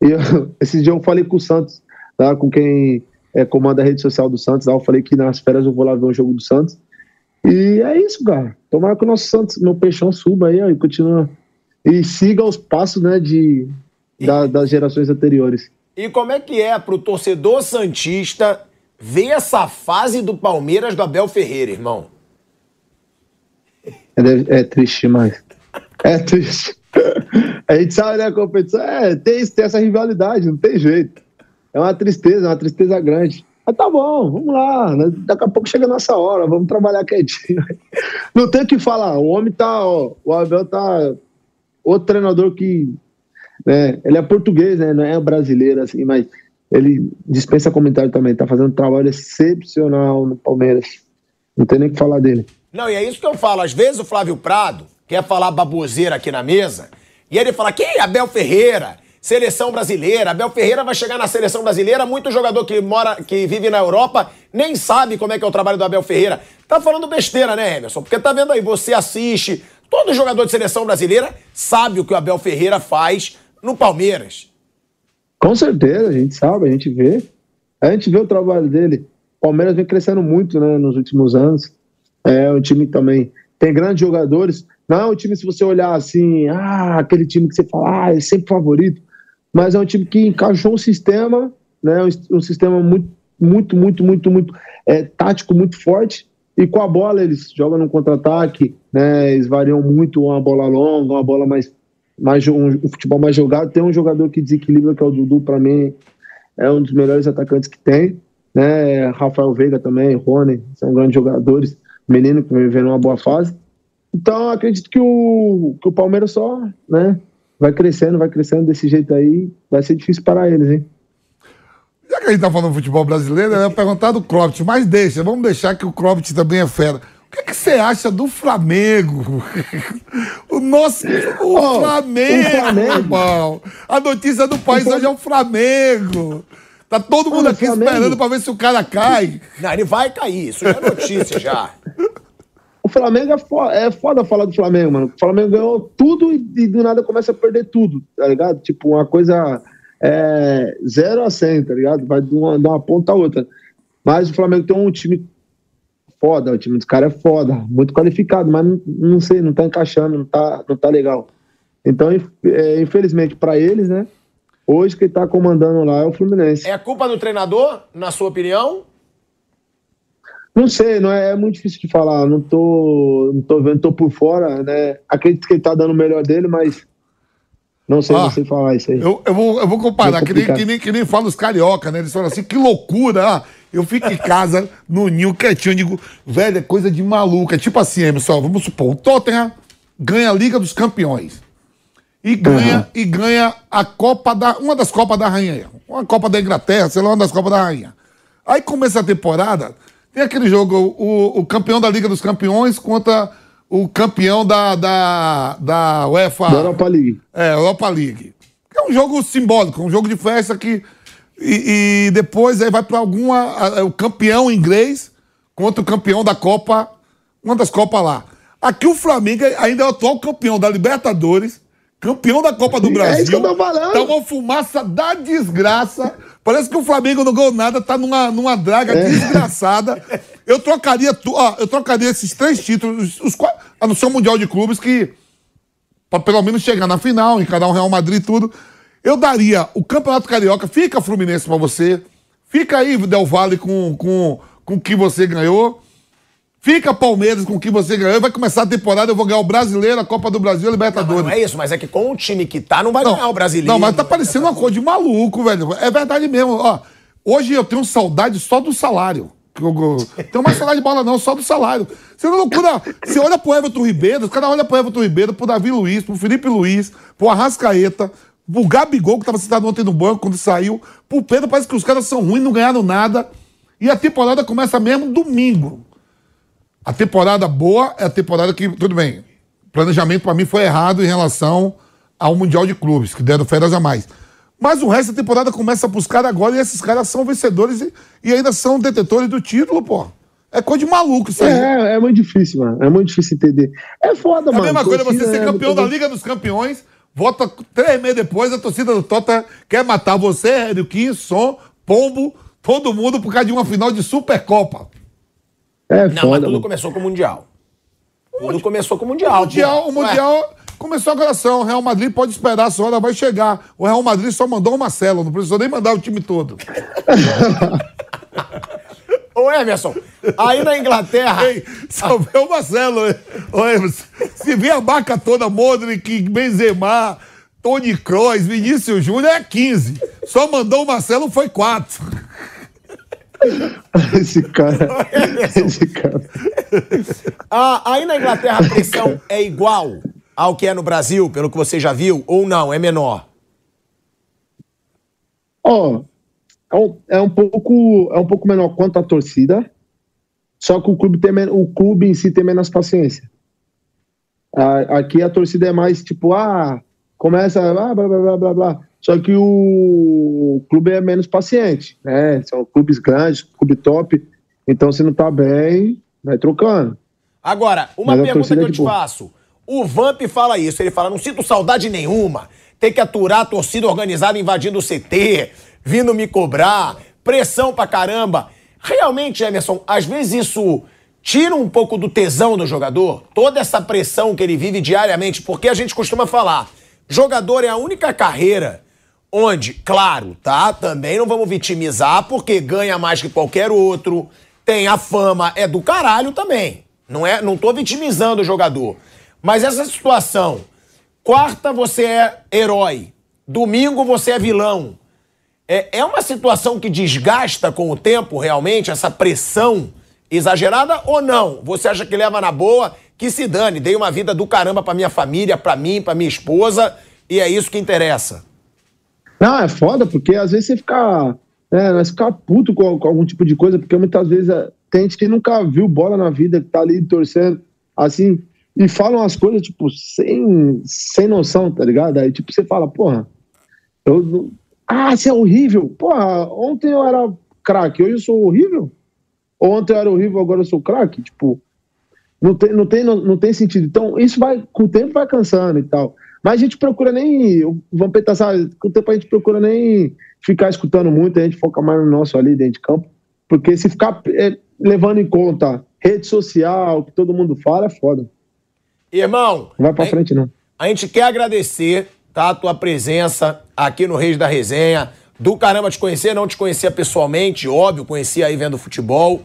E eu- *laughs* esse dia eu falei com o Santos, tá? Com quem é, comanda a rede social do Santos, lá, eu falei que nas férias eu vou lá ver um jogo do Santos. E é isso, cara. Tomara que o nosso Santos, meu peixão suba aí, ó, e continua. E siga os passos, né, de, da- das gerações anteriores. E como é que é pro torcedor Santista ver essa fase do Palmeiras do Abel Ferreira, irmão? É, é triste demais. É triste. A gente sabe, né, a competição. É, tem, isso, tem essa rivalidade, não tem jeito. É uma tristeza, é uma tristeza grande. Mas tá bom, vamos lá. né? Daqui a pouco chega a nossa hora, vamos trabalhar quietinho. Não tem o que falar. O homem tá, ó, o Abel tá. Outro treinador que. Né, ele é português, né? Não é brasileiro, assim, mas ele dispensa comentário também. Tá fazendo um trabalho excepcional no Palmeiras. Não tem nem o que falar dele. Não, e é isso que eu falo. Às vezes o Flávio Prado quer falar baboseira aqui na mesa, e ele fala: quem? Abel Ferreira, seleção brasileira. Abel Ferreira vai chegar na seleção brasileira. Muito jogador que mora, que vive na Europa, nem sabe como é que é o trabalho do Abel Ferreira. Tá falando besteira, né, Emerson? Porque tá vendo aí, você assiste. Todo jogador de seleção brasileira sabe o que o Abel Ferreira faz no Palmeiras. Com certeza, a gente sabe, a gente vê. A gente vê o trabalho dele. O Palmeiras vem crescendo muito né, nos últimos anos. É um time também tem grandes jogadores. Não é um time, se você olhar assim, ah, aquele time que você fala, ah, é sempre favorito. Mas é um time que encaixou um sistema, né, um, um sistema muito, muito, muito, muito, muito é, tático, muito forte. E com a bola eles jogam no contra-ataque, né? Eles variam muito uma bola longa, uma bola mais, mais um, um futebol mais jogado. Tem um jogador que desequilibra que é o Dudu, para mim é um dos melhores atacantes que tem, né? Rafael Veiga também, Rony, são grandes jogadores. Menino que vem vivendo uma boa fase. Então acredito que o, que o Palmeiras só, né? Vai crescendo, vai crescendo desse jeito aí. Vai ser difícil para eles, hein? Já que a gente tá falando do futebol brasileiro, eu ia perguntar do Klopp, mas deixa, vamos deixar que o Klopp também é fera. O que, que você acha do Flamengo? *laughs* o nosso. O Oh, Flamengo, o Flamengo. irmão. A notícia do país O hoje é o Flamengo. Tá todo mundo aqui Flamengo- esperando pra ver se o cara cai. Não, ele vai cair, isso já é notícia já. *laughs* O Flamengo é foda, é foda falar do Flamengo, mano. O Flamengo ganhou tudo e, e do nada começa a perder tudo, tá ligado? Tipo, uma coisa é, 0 a 100, tá ligado? Vai de uma, de uma ponta a outra. Mas o Flamengo tem um time foda, o time dos caras é foda, muito qualificado, mas não, não sei, não tá encaixando, não tá, não tá legal. Então, é, infelizmente, pra eles, né? Hoje quem tá comandando lá é o Fluminense. É culpa do treinador, na sua opinião? Não sei, não é, é muito difícil de falar. Não tô, não tô vendo, tô por fora, né? Acredito que ele tá dando o melhor dele, mas não sei, Ah, não sei falar isso aí. Eu, eu, vou, eu vou comparar, É que nem, que, nem, que nem fala os carioca, né? Eles falam assim, que loucura. Ah, eu fico em casa, no ninho, quietinho. Eu digo, velho, é coisa de maluco. É tipo assim, Emerson, vamos supor, o Tottenham ganha a Liga dos Campeões. E ganha, e ganha a Copa da. Uma das Copas da Rainha. Uma Copa da Inglaterra, sei lá, uma das Copas da Rainha. Aí começa a temporada, tem aquele jogo, o, o campeão da Liga dos Campeões contra o campeão da, da, da UEFA. Da Europa League. É, Europa League. É um jogo simbólico, um jogo de festa que. E, e depois aí vai para alguma. O campeão inglês contra o campeão da Copa, uma das Copas lá. Aqui o Flamengo ainda é o atual campeão da Libertadores, campeão da Copa do É Brasil. isso que eu tô falando. Tá uma fumaça da desgraça. Parece que o Flamengo não ganhou nada, tá numa, numa draga É. desgraçada. *laughs* Eu trocaria, tu, ó, eu trocaria esses três títulos, os, qua- a não ser o Mundial de Clubes, que para pelo menos chegar na final, encarar o Real Madrid e tudo. Eu daria o Campeonato Carioca, fica Fluminense pra você, fica aí Del Valle com, com, com o que você ganhou, fica Palmeiras com o que você ganhou, vai começar a temporada, eu vou ganhar o Brasileiro, a Copa do Brasil e a Libertadores. Não é isso, mas é que com o time que tá, não vai ganhar o brasileiro. Não, mas tá parecendo uma coisa de maluco, velho. É verdade mesmo. Ó, hoje eu tenho saudade só do salário. Tenho mais saudade de bola, não, só do salário. Você não loucura. Você olha pro Everton Ribeiro, os caras olham pro Everton Ribeiro, pro Davi Luiz, pro Felipe Luiz, pro Arrascaeta, pro Gabigol, que tava sentado ontem no banco quando saiu, pro Pedro, parece que os caras são ruins, não ganharam nada. E a temporada começa mesmo domingo. A temporada boa é a temporada que, tudo bem, planejamento pra mim foi errado em relação ao Mundial de Clubes, que deram férias a mais. Mas o resto da temporada começa pros caras agora e esses caras são vencedores e, e ainda são detetores do título, pô. É coisa de maluco isso aí. É, é muito difícil, mano. É muito difícil entender. É foda, É a mano. mesma coisa você ser né, campeão da muita Liga dos Campeões, volta três meses depois, a torcida do Tota quer matar você, Hélio Kim, Som, Pombo, todo mundo por causa de uma final de Supercopa. É Não, mas foda, tudo mano. começou com o Mundial. Tudo começou com o Mundial. O Mundial, pô. o Mundial começou a gração. O Real Madrid pode esperar, a sua hora vai chegar. O Real Madrid só mandou o Marcelo, não precisou nem mandar o time todo. *laughs* Ô, Emerson, aí na Inglaterra. Ei, só vê o Marcelo. Ô, Emerson, se vir a marca toda, Modric, Benzema, Tony Kroos, Vinícius Júnior, é 15. Só mandou o Marcelo, foi 4. *laughs* Esse cara. Esse cara. Ah, aí na Inglaterra a pressão é igual ao que é no Brasil, pelo que você já viu, ou não? É menor? Ó, é um, é um pouco é um pouco menor quanto a torcida, só que o clube tem o clube em si tem menos paciência. Aqui a torcida é mais tipo, ah, começa blá blá blá blá blá. Só que o clube é menos paciente, né? São clubes grandes, clube top. Então se não tá bem, vai trocando. Agora, uma Mas pergunta que torcida eu é te faço. O Vamp fala isso, ele fala, não sinto saudade nenhuma. Tem que aturar a torcida organizada invadindo o CT, vindo me cobrar, pressão pra caramba. Realmente, Emerson, às vezes isso tira um pouco do tesão do jogador, toda essa pressão que ele vive diariamente, porque a gente costuma falar, jogador é a única carreira onde, claro, tá? Também não vamos vitimizar porque ganha mais que qualquer outro, tem a fama, é do caralho também. Não é, não tô vitimizando o jogador. Mas essa situação, quarta você é herói, domingo você é vilão. É, é uma situação que desgasta com o tempo realmente essa pressão exagerada ou não? Você acha que leva na boa? Que se dane, dei uma vida do caramba pra minha família, pra mim, pra minha esposa, e é isso que interessa. Não, é foda, porque às vezes você fica. É, nós ficar puto com, com, algum tipo de coisa, porque muitas vezes é, tem gente que nunca viu bola na vida, que tá ali torcendo, assim, e falam as coisas, tipo, sem, sem noção, tá ligado? Aí, tipo, você fala, porra, eu. Ah, você é horrível. Porra, ontem eu era craque, hoje eu sou horrível? Ontem eu era horrível, agora eu sou craque? Tipo, não tem, não, tem, não, não tem sentido. Então, isso vai, com o tempo vai cansando e tal. Mas a gente procura nem. O Vampeta sabe, com o tempo a gente procura nem ficar escutando muito, a gente foca mais no nosso ali dentro de campo. Porque se ficar é, levando em conta rede social, que todo mundo fala, é foda. Irmão. Não vai pra frente, não. A gente quer agradecer, tá? A tua presença aqui no Reis da Resenha. Do caramba te conhecer, não te conhecia pessoalmente, óbvio, conhecia aí vendo futebol.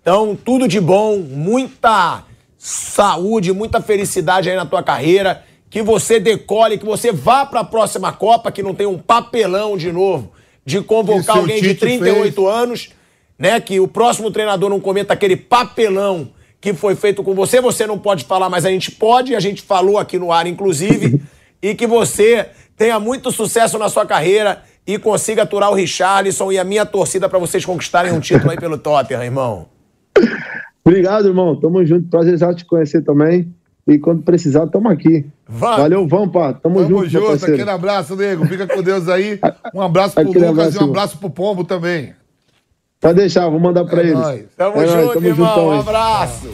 Então, tudo de bom, muita saúde, muita felicidade aí na tua carreira que você decole, que você vá para a próxima Copa, que não tem um papelão de novo de convocar alguém de 38 fez. anos, né? Que o próximo treinador não cometa aquele papelão que foi feito com você. Você não pode falar, mas a gente pode, a gente falou aqui no ar, inclusive, *laughs* e que você tenha muito sucesso na sua carreira e consiga aturar o Richarlison e a minha torcida para vocês conquistarem um título aí pelo Tottenham, irmão. Obrigado, irmão. Tamo junto. Prazer já te conhecer também. E quando precisar, estamos aqui. Vamos. Valeu, vamos. Tamo, Tamo junto, junto. Aquele abraço, nego. Fica com Deus aí. Um abraço *laughs* pro Aquele Lucas abraço, e um abraço pro Pombo também. Pode deixar, vou mandar pra é eles. Nóis. Tamo é junto, nóis, tamo irmão. Um abraço.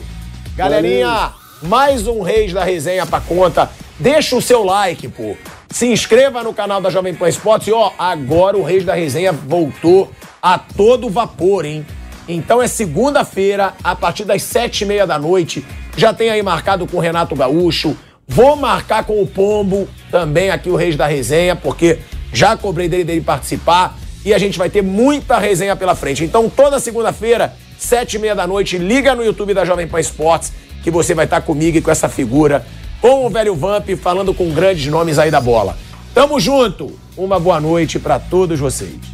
Galerinha, Valeu. mais um Reis da Resenha pra conta. Deixa o seu like, pô. Se inscreva no canal da Jovem Pan Esportes. E, ó, agora o Reis da Resenha voltou a todo vapor, hein? Então é segunda-feira, a partir das sete e meia da noite. Já tem aí marcado com o Renato Gaúcho. Vou marcar com o Pombo também aqui o Reis da Resenha, porque já cobrei dele dele participar. E a gente vai ter muita resenha pela frente. Então toda segunda-feira, sete e meia da noite, liga no YouTube da Jovem Pan Esportes, que você vai estar comigo e com essa figura, com o velho Vamp, falando com grandes nomes aí da bola. Tamo junto! Uma boa noite para todos vocês.